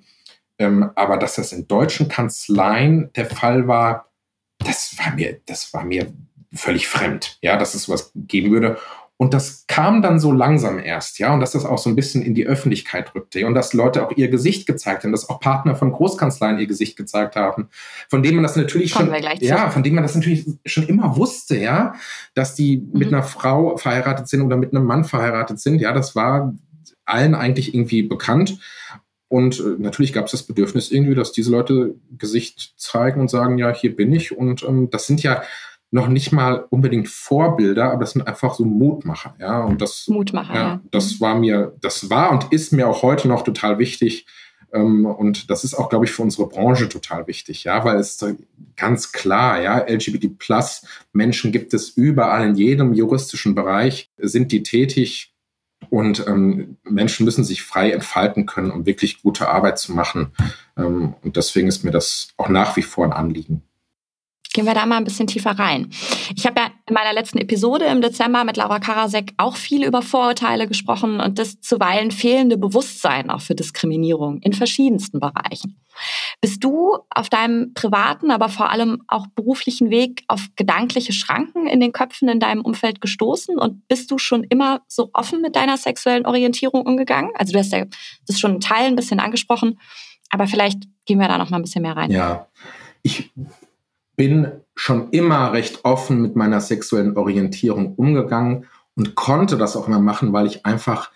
ähm, aber dass das in deutschen Kanzleien der Fall war, das war mir, das war mir völlig fremd, ja, dass es sowas geben würde. Und das kam dann so langsam erst, ja, und dass das auch so ein bisschen in die Öffentlichkeit rückte und dass Leute auch ihr Gesicht gezeigt haben, dass auch Partner von Großkanzleien ihr Gesicht gezeigt haben, von denen man das natürlich Kommen schon, ja, von denen man das natürlich schon immer wusste, ja, dass die mhm. mit einer Frau verheiratet sind oder mit einem Mann verheiratet sind, ja, das war allen eigentlich irgendwie bekannt. Und äh, natürlich gab es das Bedürfnis irgendwie, dass diese Leute Gesicht zeigen und sagen, ja, hier bin ich. Und ähm, das sind ja noch nicht mal unbedingt Vorbilder, aber das sind einfach so Mutmacher, ja. Und das, Mutmacher, ja, das war mir, das war und ist mir auch heute noch total wichtig. Ähm, und das ist auch, glaube ich, für unsere Branche total wichtig, ja, weil es ganz klar, ja, LGBT Plus Menschen gibt es überall in jedem juristischen Bereich, sind die tätig und ähm, Menschen müssen sich frei entfalten können, um wirklich gute Arbeit zu machen. Ähm, und deswegen ist mir das auch nach wie vor ein Anliegen. Gehen wir da mal ein bisschen tiefer rein. Ich habe ja in meiner letzten Episode im Dezember mit Laura Karasek auch viel über Vorurteile gesprochen und das zuweilen fehlende Bewusstsein auch für Diskriminierung in verschiedensten Bereichen. Bist du auf deinem privaten, aber vor allem auch beruflichen Weg auf gedankliche Schranken in den Köpfen in deinem Umfeld gestoßen und bist du schon immer so offen mit deiner sexuellen Orientierung umgegangen? Also du hast ja das schon in Teilen ein bisschen angesprochen, aber vielleicht gehen wir da noch mal ein bisschen mehr rein. Ja, ich bin schon immer recht offen mit meiner sexuellen Orientierung umgegangen und konnte das auch immer machen, weil ich einfach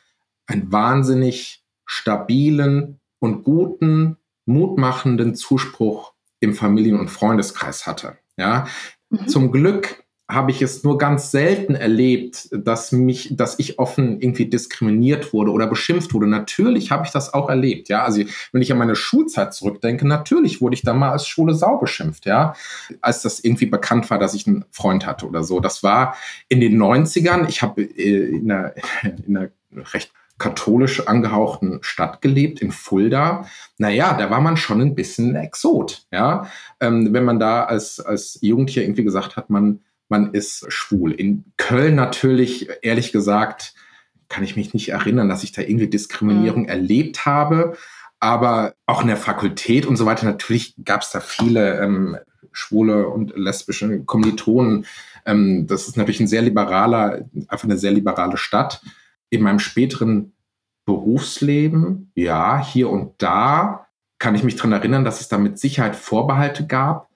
einen wahnsinnig stabilen und guten, mutmachenden Zuspruch im Familien- und Freundeskreis hatte. Ja, mhm. zum Glück habe ich es nur ganz selten erlebt, dass mich, dass ich offen irgendwie diskriminiert wurde oder beschimpft wurde. Natürlich habe ich das auch erlebt, ja. Also wenn ich an meine Schulzeit zurückdenke, natürlich wurde ich da mal als Schule Sau beschimpft, ja. Als das irgendwie bekannt war, dass ich einen Freund hatte oder so. Das war in den 90ern. Ich habe äh, in einer, [laughs] in einer recht katholisch angehauchten Stadt gelebt, in Fulda. Naja, da war man schon ein bisschen Exot, ja. Ähm, wenn man da als, als Jugendlicher irgendwie gesagt hat, man man ist schwul. In Köln natürlich, ehrlich gesagt, kann ich mich nicht erinnern, dass ich da irgendwie Diskriminierung mhm. erlebt habe. Aber auch in der Fakultät und so weiter, natürlich gab es da viele ähm, schwule und lesbische Kommilitonen. Ähm, das ist natürlich ein sehr liberaler, einfach eine sehr liberale Stadt. In meinem späteren Berufsleben, ja, hier und da kann ich mich daran erinnern, dass es da mit Sicherheit Vorbehalte gab.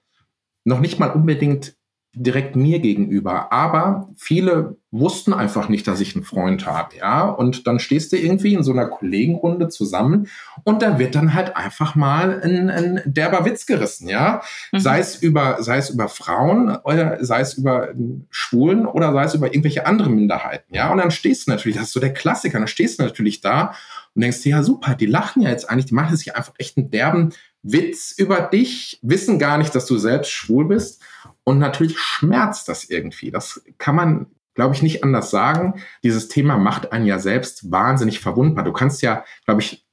Noch nicht mal unbedingt direkt mir gegenüber. Aber viele wussten einfach nicht, dass ich einen Freund habe, ja. Und dann stehst du irgendwie in so einer Kollegenrunde zusammen und da wird dann halt einfach mal ein, ein derber Witz gerissen, ja. Mhm. Sei es über, sei es über Frauen oder sei es über Schwulen oder sei es über irgendwelche andere Minderheiten, ja. Und dann stehst du natürlich, das ist so der Klassiker, dann stehst du natürlich da und denkst dir, ja super, die lachen ja jetzt eigentlich, die machen sich einfach echt einen derben Witz über dich, wissen gar nicht, dass du selbst schwul bist und natürlich schmerzt das irgendwie. Das kann man, glaube ich, nicht anders sagen. Dieses Thema macht einen ja selbst wahnsinnig verwundbar. Du kannst ja, glaube ich,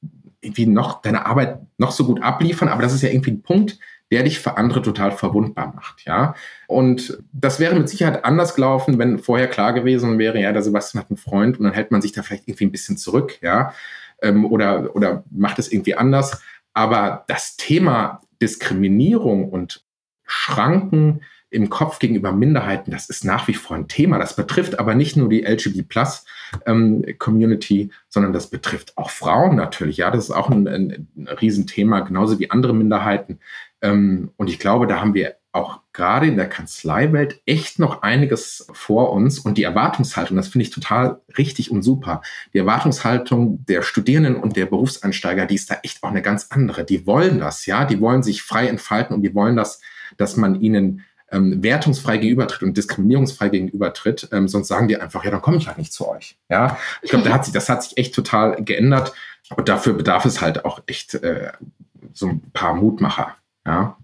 irgendwie noch deine Arbeit noch so gut abliefern, aber das ist ja irgendwie ein Punkt, der dich für andere total verwundbar macht, ja. Und das wäre mit Sicherheit anders gelaufen, wenn vorher klar gewesen wäre, ja, der Sebastian hat einen Freund und dann hält man sich da vielleicht irgendwie ein bisschen zurück, ja, ähm, oder, oder macht es irgendwie anders. Aber das Thema Diskriminierung und Schranken im Kopf gegenüber Minderheiten, das ist nach wie vor ein Thema. Das betrifft aber nicht nur die LGBT-Plus-Community, ähm, sondern das betrifft auch Frauen natürlich. Ja, das ist auch ein, ein, ein Riesenthema, genauso wie andere Minderheiten. Ähm, und ich glaube, da haben wir auch gerade in der Kanzleiwelt echt noch einiges vor uns. Und die Erwartungshaltung, das finde ich total richtig und super. Die Erwartungshaltung der Studierenden und der Berufseinsteiger, die ist da echt auch eine ganz andere. Die wollen das, ja, die wollen sich frei entfalten und die wollen das, dass man ihnen ähm, wertungsfrei gegenübertritt und diskriminierungsfrei gegenübertritt, ähm, sonst sagen die einfach, ja, dann komme ich halt nicht zu euch. Ja, ich glaube, da hat sich, das hat sich echt total geändert und dafür bedarf es halt auch echt äh, so ein paar Mutmacher. Ja.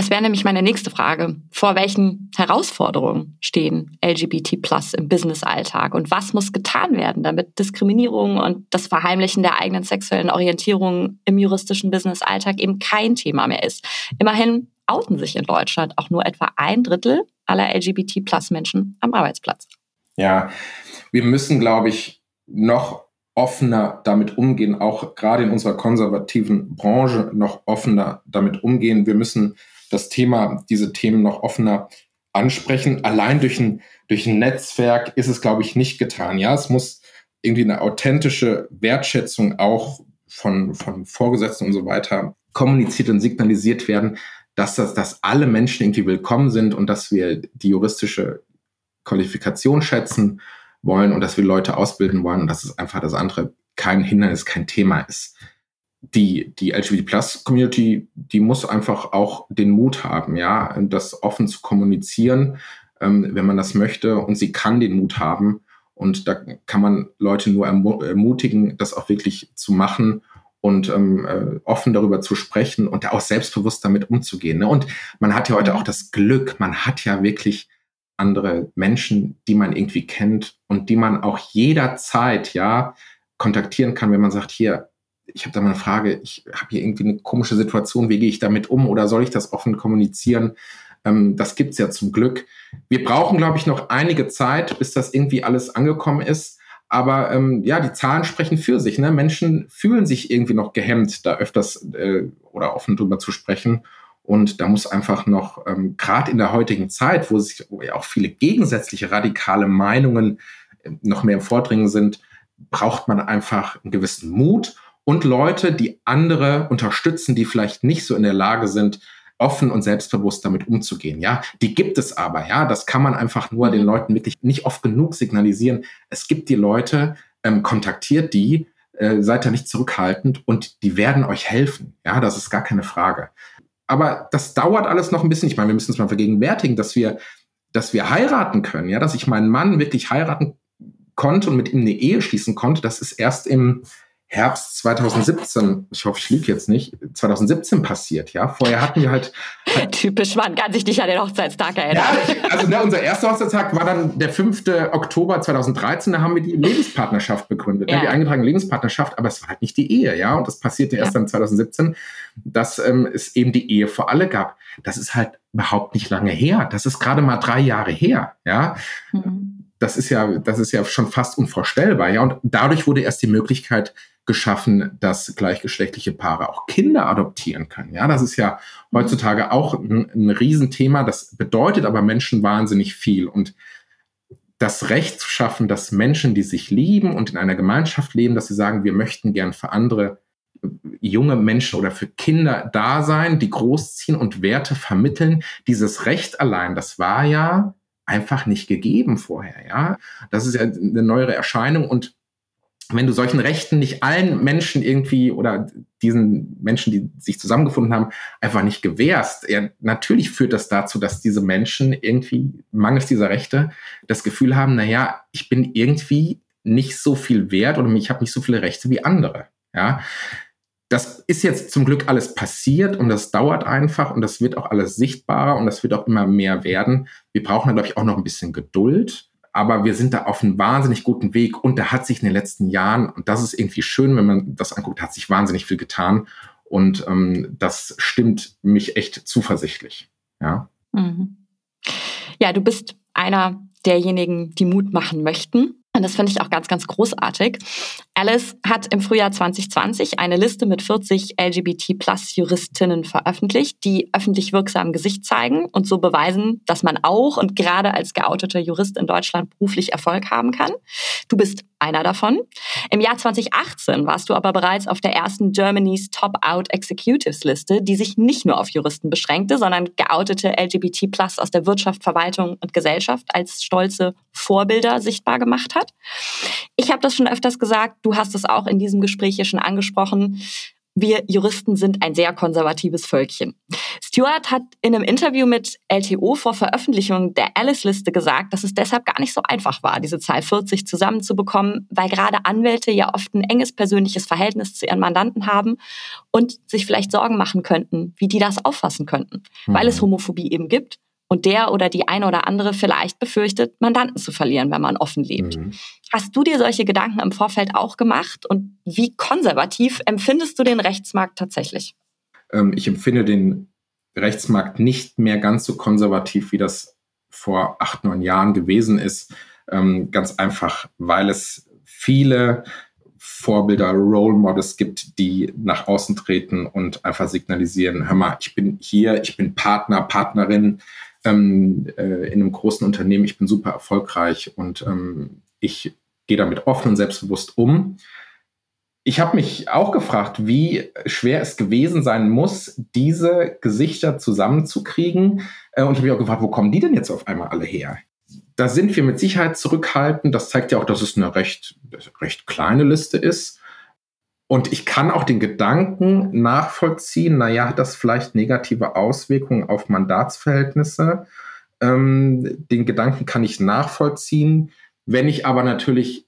Das wäre nämlich meine nächste Frage. Vor welchen Herausforderungen stehen LGBT Plus im Business-Alltag und was muss getan werden, damit Diskriminierung und das Verheimlichen der eigenen sexuellen Orientierung im juristischen Business-Alltag eben kein Thema mehr ist? Immerhin outen sich in Deutschland auch nur etwa ein Drittel aller LGBT-Plus-Menschen am Arbeitsplatz. Ja, wir müssen, glaube ich, noch offener damit umgehen, auch gerade in unserer konservativen Branche noch offener damit umgehen. Wir müssen das Thema, diese Themen noch offener ansprechen. Allein durch ein, durch ein Netzwerk ist es, glaube ich, nicht getan. Ja, es muss irgendwie eine authentische Wertschätzung auch von, von Vorgesetzten und so weiter kommuniziert und signalisiert werden, dass, das, dass alle Menschen irgendwie willkommen sind und dass wir die juristische Qualifikation schätzen wollen und dass wir Leute ausbilden wollen und dass es einfach das andere kein Hindernis, kein Thema ist. Die, die LGBT Plus Community, die muss einfach auch den Mut haben, ja, das offen zu kommunizieren, ähm, wenn man das möchte und sie kann den Mut haben und da kann man Leute nur ermutigen, das auch wirklich zu machen und ähm, äh, offen darüber zu sprechen und auch selbstbewusst damit umzugehen. Ne? Und man hat ja heute auch das Glück, man hat ja wirklich andere Menschen, die man irgendwie kennt und die man auch jederzeit ja kontaktieren kann, wenn man sagt, hier, ich habe da mal eine Frage, ich habe hier irgendwie eine komische Situation, wie gehe ich damit um oder soll ich das offen kommunizieren? Ähm, das gibt's ja zum Glück. Wir brauchen, glaube ich, noch einige Zeit, bis das irgendwie alles angekommen ist. Aber ähm, ja, die Zahlen sprechen für sich. Ne? Menschen fühlen sich irgendwie noch gehemmt, da öfters äh, oder offen drüber zu sprechen. Und da muss einfach noch, ähm, gerade in der heutigen Zeit, wo sich wo ja auch viele gegensätzliche radikale Meinungen äh, noch mehr im Vordringen sind, braucht man einfach einen gewissen Mut und Leute, die andere unterstützen, die vielleicht nicht so in der Lage sind, offen und selbstbewusst damit umzugehen. Ja, die gibt es aber. Ja, das kann man einfach nur den mhm. Leuten wirklich nicht oft genug signalisieren. Es gibt die Leute, ähm, kontaktiert die, äh, seid da nicht zurückhaltend und die werden euch helfen. Ja, das ist gar keine Frage. Aber das dauert alles noch ein bisschen. Ich meine, wir müssen es mal vergegenwärtigen, dass wir, dass wir heiraten können. Ja, dass ich meinen Mann wirklich heiraten konnte und mit ihm eine Ehe schließen konnte. Das ist erst im Herbst 2017, ich hoffe, ich lüge jetzt nicht, 2017 passiert, ja. Vorher hatten wir halt. halt [laughs] Typisch, man kann sich nicht an den Hochzeitstag erinnern. Ja, also ne, unser erster Hochzeitstag war dann der 5. Oktober 2013, da haben wir die Lebenspartnerschaft begründet, ne, ja. ne, die eingetragene Lebenspartnerschaft, aber es war halt nicht die Ehe, ja. Und das passierte ja. erst dann 2017, dass ähm, es eben die Ehe für alle gab. Das ist halt überhaupt nicht lange her. Das ist gerade mal drei Jahre her, ja. Mhm das ist ja, das ist ja schon fast unvorstellbar. Ja, und dadurch wurde erst die Möglichkeit geschaffen, dass gleichgeschlechtliche Paare auch Kinder adoptieren können. Ja, das ist ja heutzutage auch ein, ein Riesenthema. Das bedeutet aber Menschen wahnsinnig viel. Und das Recht zu schaffen, dass Menschen, die sich lieben und in einer Gemeinschaft leben, dass sie sagen, wir möchten gern für andere junge Menschen oder für Kinder da sein, die großziehen und Werte vermitteln. Dieses Recht allein, das war ja einfach nicht gegeben vorher, ja. Das ist ja eine neuere Erscheinung und wenn du solchen Rechten nicht allen Menschen irgendwie oder diesen Menschen, die sich zusammengefunden haben, einfach nicht gewährst, ja, natürlich führt das dazu, dass diese Menschen irgendwie mangels dieser Rechte das Gefühl haben, naja, ich bin irgendwie nicht so viel wert oder ich habe nicht so viele Rechte wie andere. Ja, das ist jetzt zum Glück alles passiert und das dauert einfach und das wird auch alles sichtbarer und das wird auch immer mehr werden. Wir brauchen da, glaube ich, auch noch ein bisschen Geduld, aber wir sind da auf einem wahnsinnig guten Weg und da hat sich in den letzten Jahren, und das ist irgendwie schön, wenn man das anguckt, hat sich wahnsinnig viel getan und ähm, das stimmt mich echt zuversichtlich. Ja. Mhm. Ja, du bist einer derjenigen, die Mut machen möchten. Und das finde ich auch ganz, ganz großartig. Alice hat im Frühjahr 2020 eine Liste mit 40 LGBT-Plus-Juristinnen veröffentlicht, die öffentlich wirksam Gesicht zeigen und so beweisen, dass man auch und gerade als geouteter Jurist in Deutschland beruflich Erfolg haben kann. Du bist einer davon. Im Jahr 2018 warst du aber bereits auf der ersten Germany's Top Out Executives Liste, die sich nicht nur auf Juristen beschränkte, sondern geoutete LGBT Plus aus der Wirtschaft, Verwaltung und Gesellschaft als stolze Vorbilder sichtbar gemacht hat. Ich habe das schon öfters gesagt, du hast es auch in diesem Gespräch hier schon angesprochen wir Juristen sind ein sehr konservatives Völkchen. Stewart hat in einem Interview mit LTO vor Veröffentlichung der Alice-Liste gesagt, dass es deshalb gar nicht so einfach war, diese Zahl 40 zusammenzubekommen, weil gerade Anwälte ja oft ein enges persönliches Verhältnis zu ihren Mandanten haben und sich vielleicht Sorgen machen könnten, wie die das auffassen könnten, mhm. weil es mhm. Homophobie eben gibt und der oder die eine oder andere vielleicht befürchtet, Mandanten zu verlieren, wenn man offen lebt. Mhm. Hast du dir solche Gedanken im Vorfeld auch gemacht und wie konservativ empfindest du den Rechtsmarkt tatsächlich? Ähm, ich empfinde den Rechtsmarkt nicht mehr ganz so konservativ, wie das vor acht, neun Jahren gewesen ist. Ähm, ganz einfach, weil es viele Vorbilder, Role Models gibt, die nach außen treten und einfach signalisieren, hör mal, ich bin hier, ich bin Partner, Partnerin, ähm, äh, in einem großen Unternehmen, ich bin super erfolgreich und ähm, ich gehe damit offen und selbstbewusst um. Ich habe mich auch gefragt, wie schwer es gewesen sein muss, diese Gesichter zusammenzukriegen. Äh, und habe mich auch gefragt, wo kommen die denn jetzt auf einmal alle her? Da sind wir mit Sicherheit zurückhaltend. Das zeigt ja auch, dass es eine recht, recht kleine Liste ist. Und ich kann auch den Gedanken nachvollziehen, naja, hat das vielleicht negative Auswirkungen auf Mandatsverhältnisse? Ähm, den Gedanken kann ich nachvollziehen. Wenn ich aber natürlich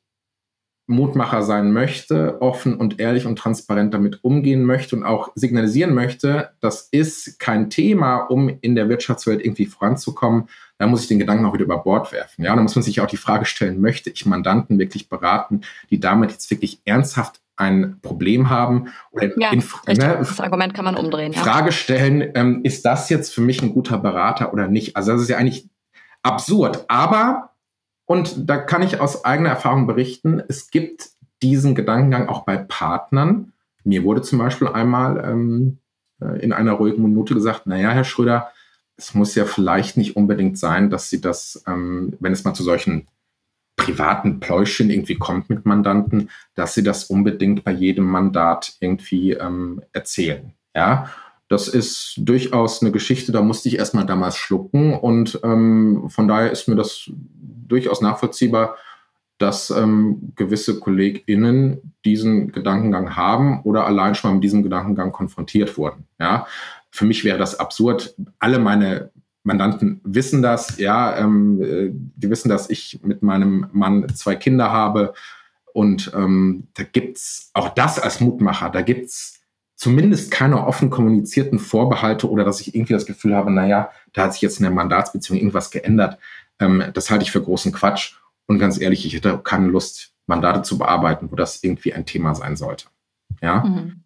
Mutmacher sein möchte, offen und ehrlich und transparent damit umgehen möchte und auch signalisieren möchte, das ist kein Thema, um in der Wirtschaftswelt irgendwie voranzukommen, dann muss ich den Gedanken auch wieder über Bord werfen. Ja, dann muss man sich auch die Frage stellen, möchte ich Mandanten wirklich beraten, die damit jetzt wirklich ernsthaft ein Problem haben oder ja, in, ne, das Argument kann man umdrehen. Frage ja. stellen, ähm, ist das jetzt für mich ein guter Berater oder nicht? Also das ist ja eigentlich absurd. Aber, und da kann ich aus eigener Erfahrung berichten, es gibt diesen Gedankengang auch bei Partnern. Mir wurde zum Beispiel einmal ähm, äh, in einer ruhigen Minute gesagt, naja, Herr Schröder, es muss ja vielleicht nicht unbedingt sein, dass Sie das, ähm, wenn es mal zu solchen privaten Pläuschen irgendwie kommt mit Mandanten, dass sie das unbedingt bei jedem Mandat irgendwie ähm, erzählen. Ja, das ist durchaus eine Geschichte, da musste ich erstmal damals schlucken und ähm, von daher ist mir das durchaus nachvollziehbar, dass ähm, gewisse KollegInnen diesen Gedankengang haben oder allein schon mal mit diesem Gedankengang konfrontiert wurden. Ja, für mich wäre das absurd. Alle meine Mandanten wissen das, ja, ähm, äh, die wissen, dass ich mit meinem Mann zwei Kinder habe und ähm, da gibt's auch das als Mutmacher, da gibt's zumindest keine offen kommunizierten Vorbehalte oder dass ich irgendwie das Gefühl habe, naja, da hat sich jetzt in der Mandatsbeziehung irgendwas geändert. Ähm, das halte ich für großen Quatsch. Und ganz ehrlich, ich hätte keine Lust, Mandate zu bearbeiten, wo das irgendwie ein Thema sein sollte. Ja. Mhm.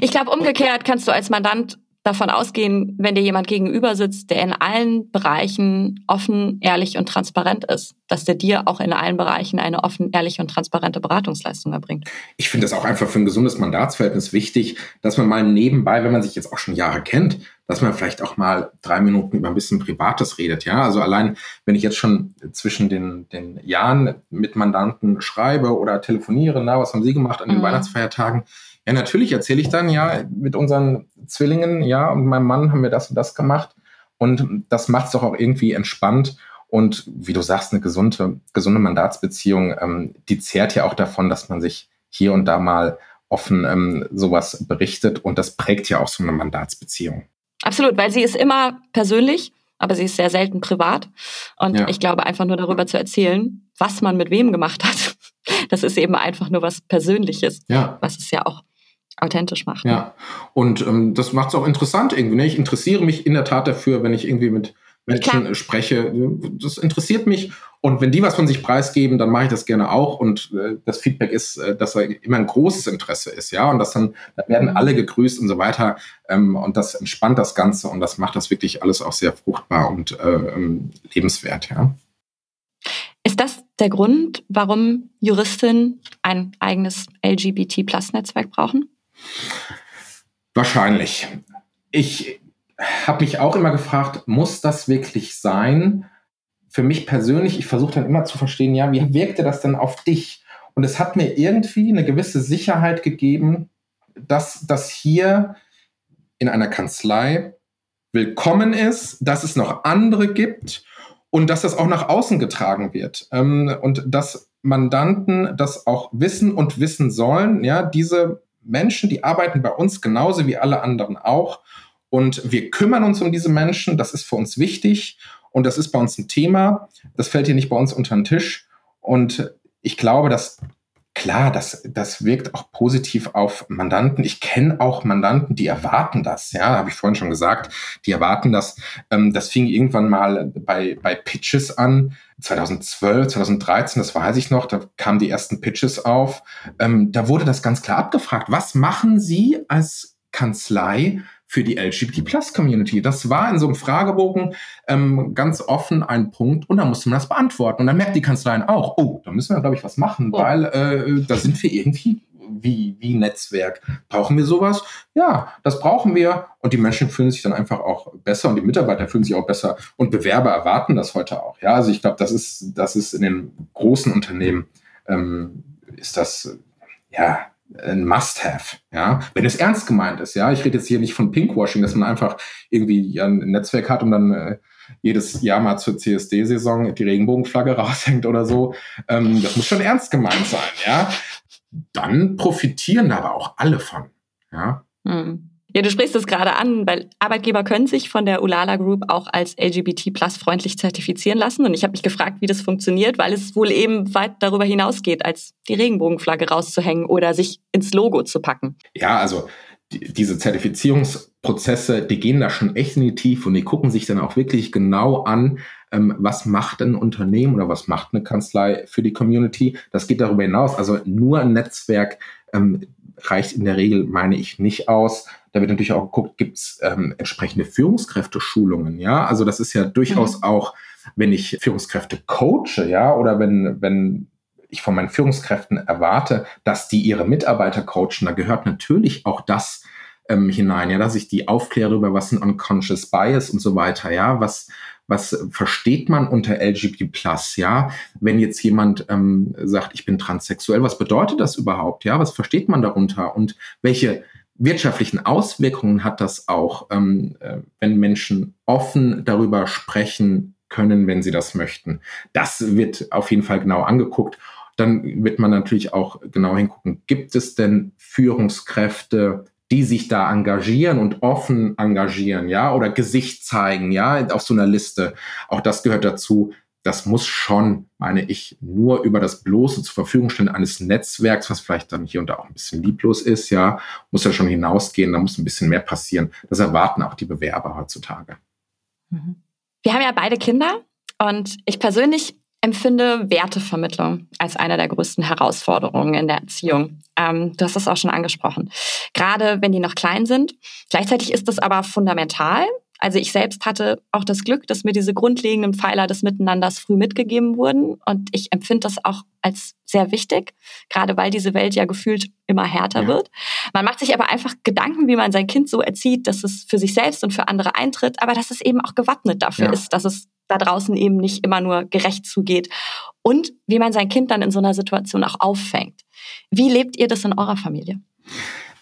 Ich glaube, umgekehrt kannst du als Mandant davon ausgehen, wenn dir jemand gegenüber sitzt, der in allen Bereichen offen, ehrlich und transparent ist, dass der dir auch in allen Bereichen eine offen, ehrliche und transparente Beratungsleistung erbringt. Ich finde es auch einfach für ein gesundes Mandatsverhältnis wichtig, dass man mal nebenbei, wenn man sich jetzt auch schon Jahre kennt, dass man vielleicht auch mal drei Minuten über ein bisschen Privates redet. Ja, also allein, wenn ich jetzt schon zwischen den, den Jahren mit Mandanten schreibe oder telefoniere, na, was haben Sie gemacht an den mhm. Weihnachtsfeiertagen? Ja, natürlich erzähle ich dann, ja, mit unseren Zwillingen, ja, und meinem Mann haben wir das und das gemacht. Und das macht es doch auch irgendwie entspannt. Und wie du sagst, eine gesunde, gesunde Mandatsbeziehung, ähm, die zehrt ja auch davon, dass man sich hier und da mal offen ähm, sowas berichtet. Und das prägt ja auch so eine Mandatsbeziehung. Absolut, weil sie ist immer persönlich, aber sie ist sehr selten privat. Und ja. ich glaube, einfach nur darüber zu erzählen, was man mit wem gemacht hat, [laughs] das ist eben einfach nur was Persönliches, ja. was es ja auch authentisch macht. Ja, und ähm, das macht es auch interessant irgendwie. Ne? Ich interessiere mich in der Tat dafür, wenn ich irgendwie mit Menschen Klar. spreche. Das interessiert mich. Und wenn die was von sich preisgeben, dann mache ich das gerne auch. Und äh, das Feedback ist, äh, dass da immer ein großes Interesse ist, ja. Und dass dann, da werden mhm. alle gegrüßt und so weiter. Ähm, und das entspannt das Ganze und das macht das wirklich alles auch sehr fruchtbar und äh, ähm, lebenswert, ja. Ist das der Grund, warum Juristinnen ein eigenes LGBT-Plus-Netzwerk brauchen? Wahrscheinlich. Ich habe mich auch immer gefragt, muss das wirklich sein? Für mich persönlich, ich versuche dann immer zu verstehen, ja, wie wirkte das denn auf dich? Und es hat mir irgendwie eine gewisse Sicherheit gegeben, dass das hier in einer Kanzlei willkommen ist, dass es noch andere gibt und dass das auch nach außen getragen wird. Ähm, und dass Mandanten das auch wissen und wissen sollen, ja, diese Menschen, die arbeiten bei uns genauso wie alle anderen auch. Und wir kümmern uns um diese Menschen. Das ist für uns wichtig. Und das ist bei uns ein Thema. Das fällt hier nicht bei uns unter den Tisch. Und ich glaube, dass klar, das, das wirkt auch positiv auf Mandanten. Ich kenne auch Mandanten, die erwarten das. Ja, habe ich vorhin schon gesagt. Die erwarten das. Ähm, das fing irgendwann mal bei, bei Pitches an. 2012, 2013, das weiß ich noch, da kamen die ersten Pitches auf. Ähm, da wurde das ganz klar abgefragt. Was machen Sie als Kanzlei für die LGBT-Plus-Community. Das war in so einem Fragebogen ähm, ganz offen ein Punkt und da musste man das beantworten. Und dann merkt die Kanzleien auch, oh, da müssen wir, glaube ich, was machen, oh. weil äh, da sind wir irgendwie wie, wie Netzwerk. Brauchen wir sowas? Ja, das brauchen wir. Und die Menschen fühlen sich dann einfach auch besser und die Mitarbeiter fühlen sich auch besser und Bewerber erwarten das heute auch. Ja, also ich glaube, das ist, das ist in den großen Unternehmen ähm, ist das ja ein Must-Have, ja, wenn es ernst gemeint ist, ja. Ich rede jetzt hier nicht von Pinkwashing, dass man einfach irgendwie ein Netzwerk hat und dann äh, jedes Jahr mal zur CSD-Saison die Regenbogenflagge [laughs] raushängt oder so. Ähm, das muss schon ernst gemeint sein, ja. Dann profitieren da aber auch alle von, ja. Hm. Ja, du sprichst es gerade an, weil Arbeitgeber können sich von der Ulala Group auch als LGBT plus freundlich zertifizieren lassen. Und ich habe mich gefragt, wie das funktioniert, weil es wohl eben weit darüber hinausgeht, als die Regenbogenflagge rauszuhängen oder sich ins Logo zu packen. Ja, also die, diese Zertifizierungsprozesse, die gehen da schon echt in die Tiefe und die gucken sich dann auch wirklich genau an, ähm, was macht ein Unternehmen oder was macht eine Kanzlei für die Community. Das geht darüber hinaus. Also nur ein Netzwerk ähm, reicht in der Regel, meine ich, nicht aus. Da wird natürlich auch geguckt, gibt es ähm, entsprechende Führungskräfte-Schulungen, ja. Also das ist ja durchaus mhm. auch, wenn ich Führungskräfte coache, ja, oder wenn, wenn ich von meinen Führungskräften erwarte, dass die ihre Mitarbeiter coachen, da gehört natürlich auch das ähm, hinein, ja, dass ich die aufkläre über was ein Unconscious Bias und so weiter, ja, was, was versteht man unter LGBT ja? Wenn jetzt jemand ähm, sagt, ich bin transsexuell, was bedeutet das überhaupt, ja? Was versteht man darunter und welche wirtschaftlichen Auswirkungen hat das auch, ähm, äh, wenn Menschen offen darüber sprechen können, wenn sie das möchten. Das wird auf jeden Fall genau angeguckt. Dann wird man natürlich auch genau hingucken, gibt es denn Führungskräfte, die sich da engagieren und offen engagieren, ja, oder Gesicht zeigen, ja, auf so einer Liste. Auch das gehört dazu. Das muss schon, meine ich, nur über das bloße zur Verfügung stellen eines Netzwerks, was vielleicht dann hier und da auch ein bisschen lieblos ist, ja, muss ja schon hinausgehen, da muss ein bisschen mehr passieren. Das erwarten auch die Bewerber heutzutage. Mhm. Wir haben ja beide Kinder und ich persönlich empfinde Wertevermittlung als eine der größten Herausforderungen in der Erziehung. Ähm, du hast es auch schon angesprochen. Gerade wenn die noch klein sind. Gleichzeitig ist das aber fundamental. Also ich selbst hatte auch das Glück, dass mir diese grundlegenden Pfeiler des Miteinanders früh mitgegeben wurden. Und ich empfinde das auch als sehr wichtig, gerade weil diese Welt ja gefühlt immer härter ja. wird. Man macht sich aber einfach Gedanken, wie man sein Kind so erzieht, dass es für sich selbst und für andere eintritt, aber dass es eben auch gewappnet dafür ja. ist, dass es da draußen eben nicht immer nur gerecht zugeht und wie man sein Kind dann in so einer Situation auch auffängt. Wie lebt ihr das in eurer Familie?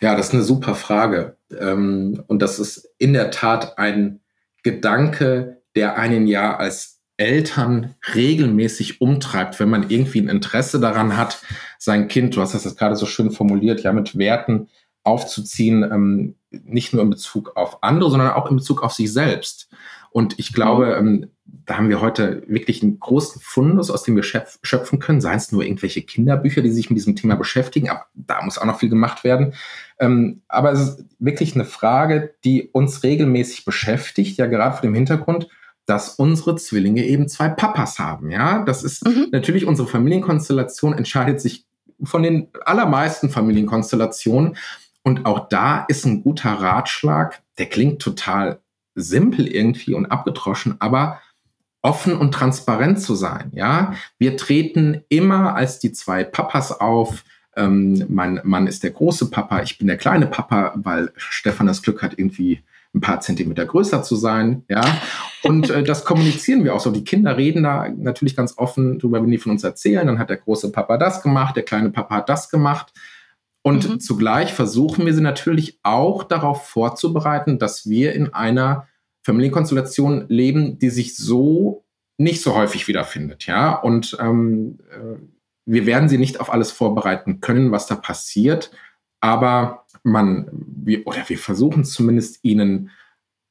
Ja, das ist eine super Frage. Ähm, und das ist in der Tat ein Gedanke, der einen ja als Eltern regelmäßig umtreibt, wenn man irgendwie ein Interesse daran hat, sein Kind, du hast das jetzt gerade so schön formuliert, ja, mit Werten aufzuziehen, ähm, nicht nur in Bezug auf andere, sondern auch in Bezug auf sich selbst. Und ich glaube, mhm. ähm, da haben wir heute wirklich einen großen Fundus, aus dem wir schöpfen können. Seien es nur irgendwelche Kinderbücher, die sich mit diesem Thema beschäftigen, aber da muss auch noch viel gemacht werden. Ähm, aber es ist wirklich eine Frage, die uns regelmäßig beschäftigt, ja gerade vor dem Hintergrund, dass unsere Zwillinge eben zwei Papas haben. Ja, das ist mhm. natürlich unsere Familienkonstellation entscheidet sich von den allermeisten Familienkonstellationen. Und auch da ist ein guter Ratschlag, der klingt total simpel irgendwie und abgedroschen, aber offen und transparent zu sein. Ja, wir treten immer als die zwei Papas auf. Ähm, mein Mann ist der große Papa, ich bin der kleine Papa, weil Stefan das Glück hat, irgendwie ein paar Zentimeter größer zu sein. Ja, und äh, das kommunizieren wir auch so. Die Kinder reden da natürlich ganz offen drüber, wenn die von uns erzählen. Dann hat der große Papa das gemacht, der kleine Papa hat das gemacht. Und mhm. zugleich versuchen wir sie natürlich auch darauf vorzubereiten, dass wir in einer Familienkonstellation leben, die sich so nicht so häufig wiederfindet, ja. Und ähm, äh, wir werden sie nicht auf alles vorbereiten können, was da passiert, aber man, wir, oder wir versuchen zumindest ihnen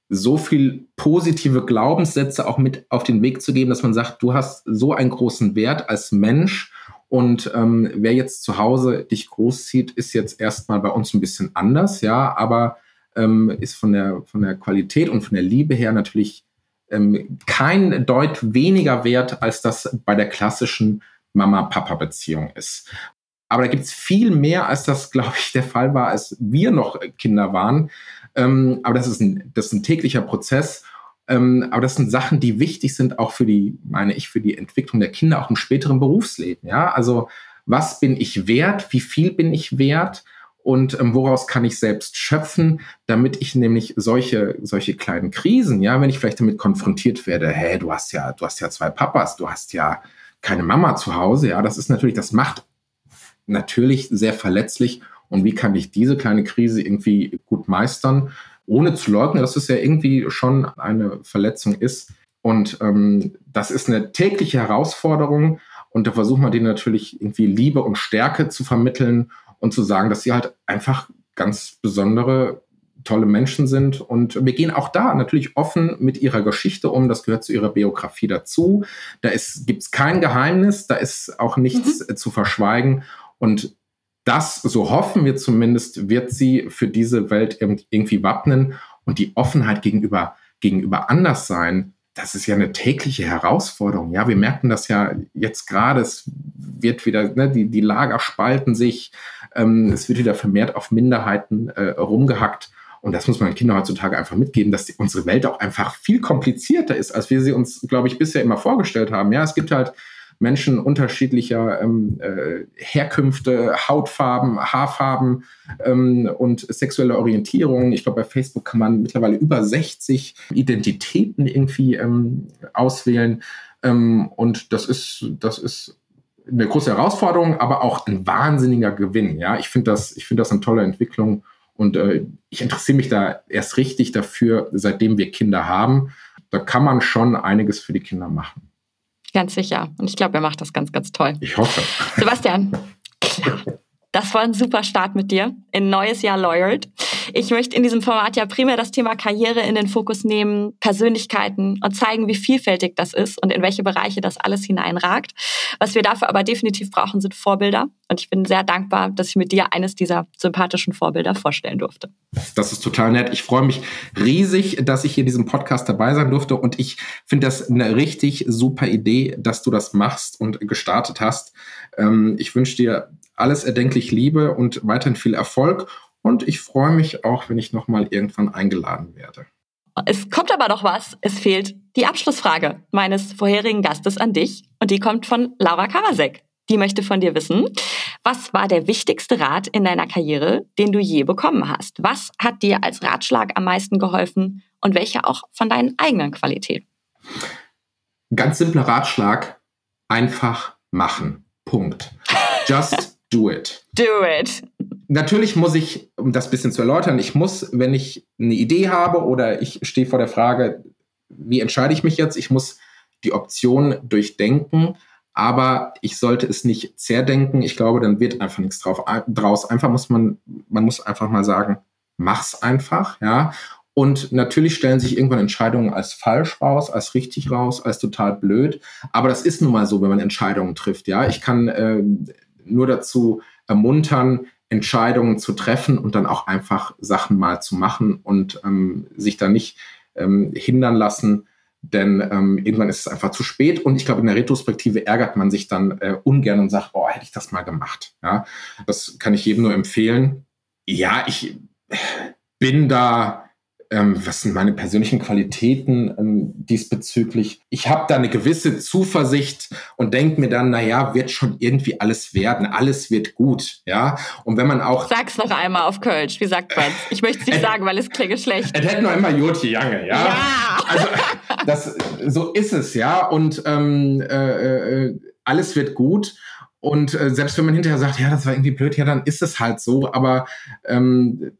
so viel positive Glaubenssätze auch mit auf den Weg zu geben, dass man sagt, du hast so einen großen Wert als Mensch und ähm, wer jetzt zu Hause dich großzieht, ist jetzt erstmal bei uns ein bisschen anders, ja, aber ähm, ist von der, von der Qualität und von der Liebe her natürlich ähm, kein Deut weniger wert, als das bei der klassischen Mama-Papa-Beziehung ist. Aber da gibt es viel mehr, als das, glaube ich, der Fall war, als wir noch Kinder waren. Ähm, aber das ist, ein, das ist ein täglicher Prozess. Ähm, aber das sind Sachen, die wichtig sind, auch für die, meine ich, für die Entwicklung der Kinder auch im späteren Berufsleben. Ja, also was bin ich wert? Wie viel bin ich wert? und ähm, woraus kann ich selbst schöpfen, damit ich nämlich solche, solche kleinen Krisen, ja, wenn ich vielleicht damit konfrontiert werde, hey, du hast ja, du hast ja zwei Papas, du hast ja keine Mama zu Hause, ja, das ist natürlich, das macht natürlich sehr verletzlich. Und wie kann ich diese kleine Krise irgendwie gut meistern, ohne zu leugnen, dass es ja irgendwie schon eine Verletzung ist. Und ähm, das ist eine tägliche Herausforderung. Und da versucht man denen natürlich irgendwie Liebe und Stärke zu vermitteln und zu sagen, dass sie halt einfach ganz besondere, tolle Menschen sind. Und wir gehen auch da natürlich offen mit ihrer Geschichte um. Das gehört zu ihrer Biografie dazu. Da gibt es kein Geheimnis, da ist auch nichts mhm. zu verschweigen. Und das, so hoffen wir zumindest, wird sie für diese Welt irgendwie wappnen. Und die Offenheit gegenüber, gegenüber Anderssein das ist ja eine tägliche Herausforderung. Ja, wir merken das ja jetzt gerade. Es wird wieder, ne, die, die Lager spalten sich. Ähm, es wird wieder vermehrt auf Minderheiten äh, rumgehackt. Und das muss man Kindern heutzutage einfach mitgeben, dass die, unsere Welt auch einfach viel komplizierter ist, als wir sie uns, glaube ich, bisher immer vorgestellt haben. Ja, es gibt halt Menschen unterschiedlicher ähm, äh, Herkünfte, Hautfarben, Haarfarben ähm, und sexuelle Orientierung. Ich glaube, bei Facebook kann man mittlerweile über 60 Identitäten irgendwie ähm, auswählen. Ähm, und das ist, das ist eine große Herausforderung, aber auch ein wahnsinniger Gewinn. Ja, ich finde das, ich finde das eine tolle Entwicklung Und äh, ich interessiere mich da erst richtig dafür, seitdem wir Kinder haben. Da kann man schon einiges für die Kinder machen. Ganz sicher. Und ich glaube, er macht das ganz, ganz toll. Ich hoffe. Sebastian, klar. Das war ein super Start mit dir in neues Jahr Lawyered. Ich möchte in diesem Format ja primär das Thema Karriere in den Fokus nehmen, Persönlichkeiten und zeigen, wie vielfältig das ist und in welche Bereiche das alles hineinragt. Was wir dafür aber definitiv brauchen, sind Vorbilder. Und ich bin sehr dankbar, dass ich mit dir eines dieser sympathischen Vorbilder vorstellen durfte. Das ist total nett. Ich freue mich riesig, dass ich hier in diesem Podcast dabei sein durfte. Und ich finde das eine richtig super Idee, dass du das machst und gestartet hast. Ähm, ich wünsche dir alles erdenklich Liebe und weiterhin viel Erfolg. Und ich freue mich auch, wenn ich nochmal irgendwann eingeladen werde. Es kommt aber noch was. Es fehlt die Abschlussfrage meines vorherigen Gastes an dich. Und die kommt von Laura Karasek. Die möchte von dir wissen, was war der wichtigste Rat in deiner Karriere, den du je bekommen hast? Was hat dir als Ratschlag am meisten geholfen und welche auch von deinen eigenen Qualitäten? Ganz simpler Ratschlag, einfach machen. Punkt. Just do it. Do it. Natürlich muss ich, um das ein bisschen zu erläutern, ich muss, wenn ich eine Idee habe oder ich stehe vor der Frage, wie entscheide ich mich jetzt, ich muss die Option durchdenken, aber ich sollte es nicht zerdenken. Ich glaube, dann wird einfach nichts drauf, draus. Einfach muss man, man muss einfach mal sagen, mach's einfach, ja. Und natürlich stellen sich irgendwann Entscheidungen als falsch raus, als richtig raus, als total blöd. Aber das ist nun mal so, wenn man Entscheidungen trifft, ja. Ich kann äh, nur dazu ermuntern, Entscheidungen zu treffen und dann auch einfach Sachen mal zu machen und ähm, sich da nicht ähm, hindern lassen, denn ähm, irgendwann ist es einfach zu spät und ich glaube, in der Retrospektive ärgert man sich dann äh, ungern und sagt, oh, hätte ich das mal gemacht. Ja, das kann ich jedem nur empfehlen. Ja, ich bin da ähm, was sind meine persönlichen Qualitäten ähm, diesbezüglich? Ich habe da eine gewisse Zuversicht und denke mir dann, naja, wird schon irgendwie alles werden, alles wird gut, ja. Und wenn man auch... Sag's noch einmal auf Kölsch, wie sagt man Ich möchte es nicht sagen, weil es klinge schlecht. Es hätte noch immer Jotje Jange, ja. Ja! Also, das, so ist es, ja. Und ähm, äh, äh, alles wird gut. Und äh, selbst wenn man hinterher sagt, ja, das war irgendwie blöd, ja, dann ist es halt so. Aber ähm,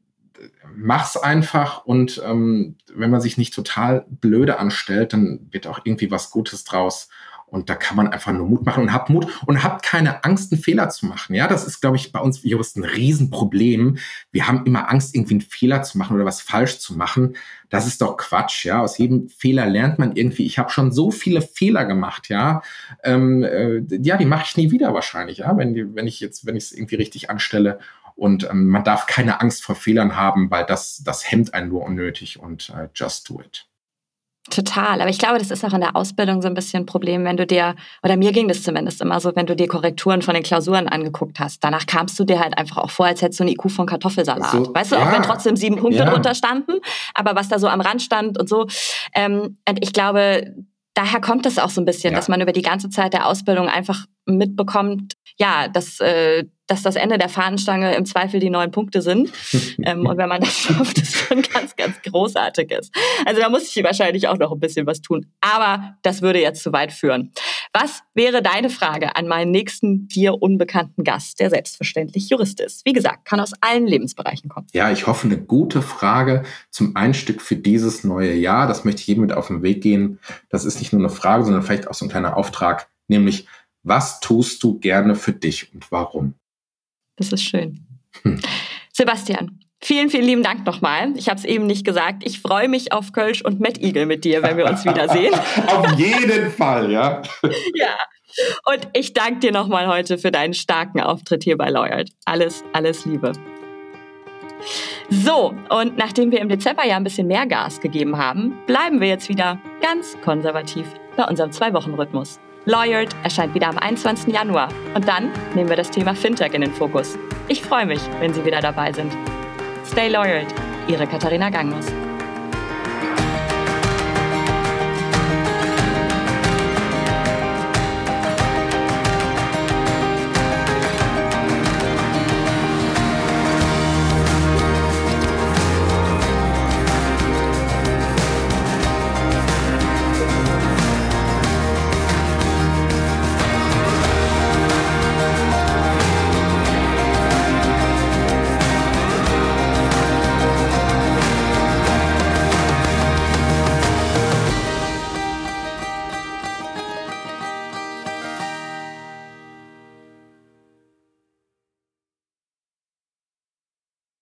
mach's einfach und ähm, wenn man sich nicht total blöde anstellt, dann wird auch irgendwie was Gutes draus. Und da kann man einfach nur Mut machen und habt Mut und habt keine Angst, einen Fehler zu machen. Ja, das ist, glaube ich, bei uns Juristen ein Riesenproblem. Wir haben immer Angst, irgendwie einen Fehler zu machen oder was falsch zu machen. Das ist doch Quatsch. Ja, aus jedem Fehler lernt man irgendwie. Ich habe schon so viele Fehler gemacht. Ja, ähm, äh, ja, die mache ich nie wieder wahrscheinlich. Ja, wenn, die, wenn ich jetzt, wenn ich es irgendwie richtig anstelle. Und ähm, man darf keine Angst vor Fehlern haben, weil das, das hemmt einen nur unnötig und äh, just do it. Total. Aber ich glaube, das ist auch in der Ausbildung so ein bisschen ein Problem, wenn du dir, oder mir ging das zumindest immer so, wenn du dir Korrekturen von den Klausuren angeguckt hast. Danach kamst du dir halt einfach auch vor, als hättest du einen IQ von Kartoffelsalat. So, weißt du, ja. auch wenn trotzdem sieben Punkte ja. drunter standen, aber was da so am Rand stand und so. Ähm, und ich glaube, daher kommt es auch so ein bisschen, ja. dass man über die ganze Zeit der Ausbildung einfach mitbekommt, ja, dass äh, dass das Ende der Fahnenstange im Zweifel die neun Punkte sind. [laughs] ähm, und wenn man das schafft, ist schon ganz, ganz großartig ist. Also da muss ich wahrscheinlich auch noch ein bisschen was tun. Aber das würde jetzt zu weit führen. Was wäre deine Frage an meinen nächsten dir unbekannten Gast, der selbstverständlich Jurist ist? Wie gesagt, kann aus allen Lebensbereichen kommen. Ja, ich hoffe, eine gute Frage zum Einstieg für dieses neue Jahr. Das möchte ich jedem mit auf den Weg gehen. Das ist nicht nur eine Frage, sondern vielleicht auch so ein kleiner Auftrag, nämlich was tust du gerne für dich und warum? Das ist schön. Hm. Sebastian, vielen, vielen lieben Dank nochmal. Ich habe es eben nicht gesagt. Ich freue mich auf Kölsch und Matt Eagle mit dir, wenn wir uns wiedersehen. [laughs] auf jeden Fall, ja. ja. Und ich danke dir nochmal heute für deinen starken Auftritt hier bei Lawyered. Alles, alles Liebe. So, und nachdem wir im Dezember ja ein bisschen mehr Gas gegeben haben, bleiben wir jetzt wieder ganz konservativ bei unserem Zwei-Wochen-Rhythmus. Lawyered erscheint wieder am 21. Januar und dann nehmen wir das Thema Fintech in den Fokus. Ich freue mich, wenn Sie wieder dabei sind. Stay Lawyered, Ihre Katharina Gangmus.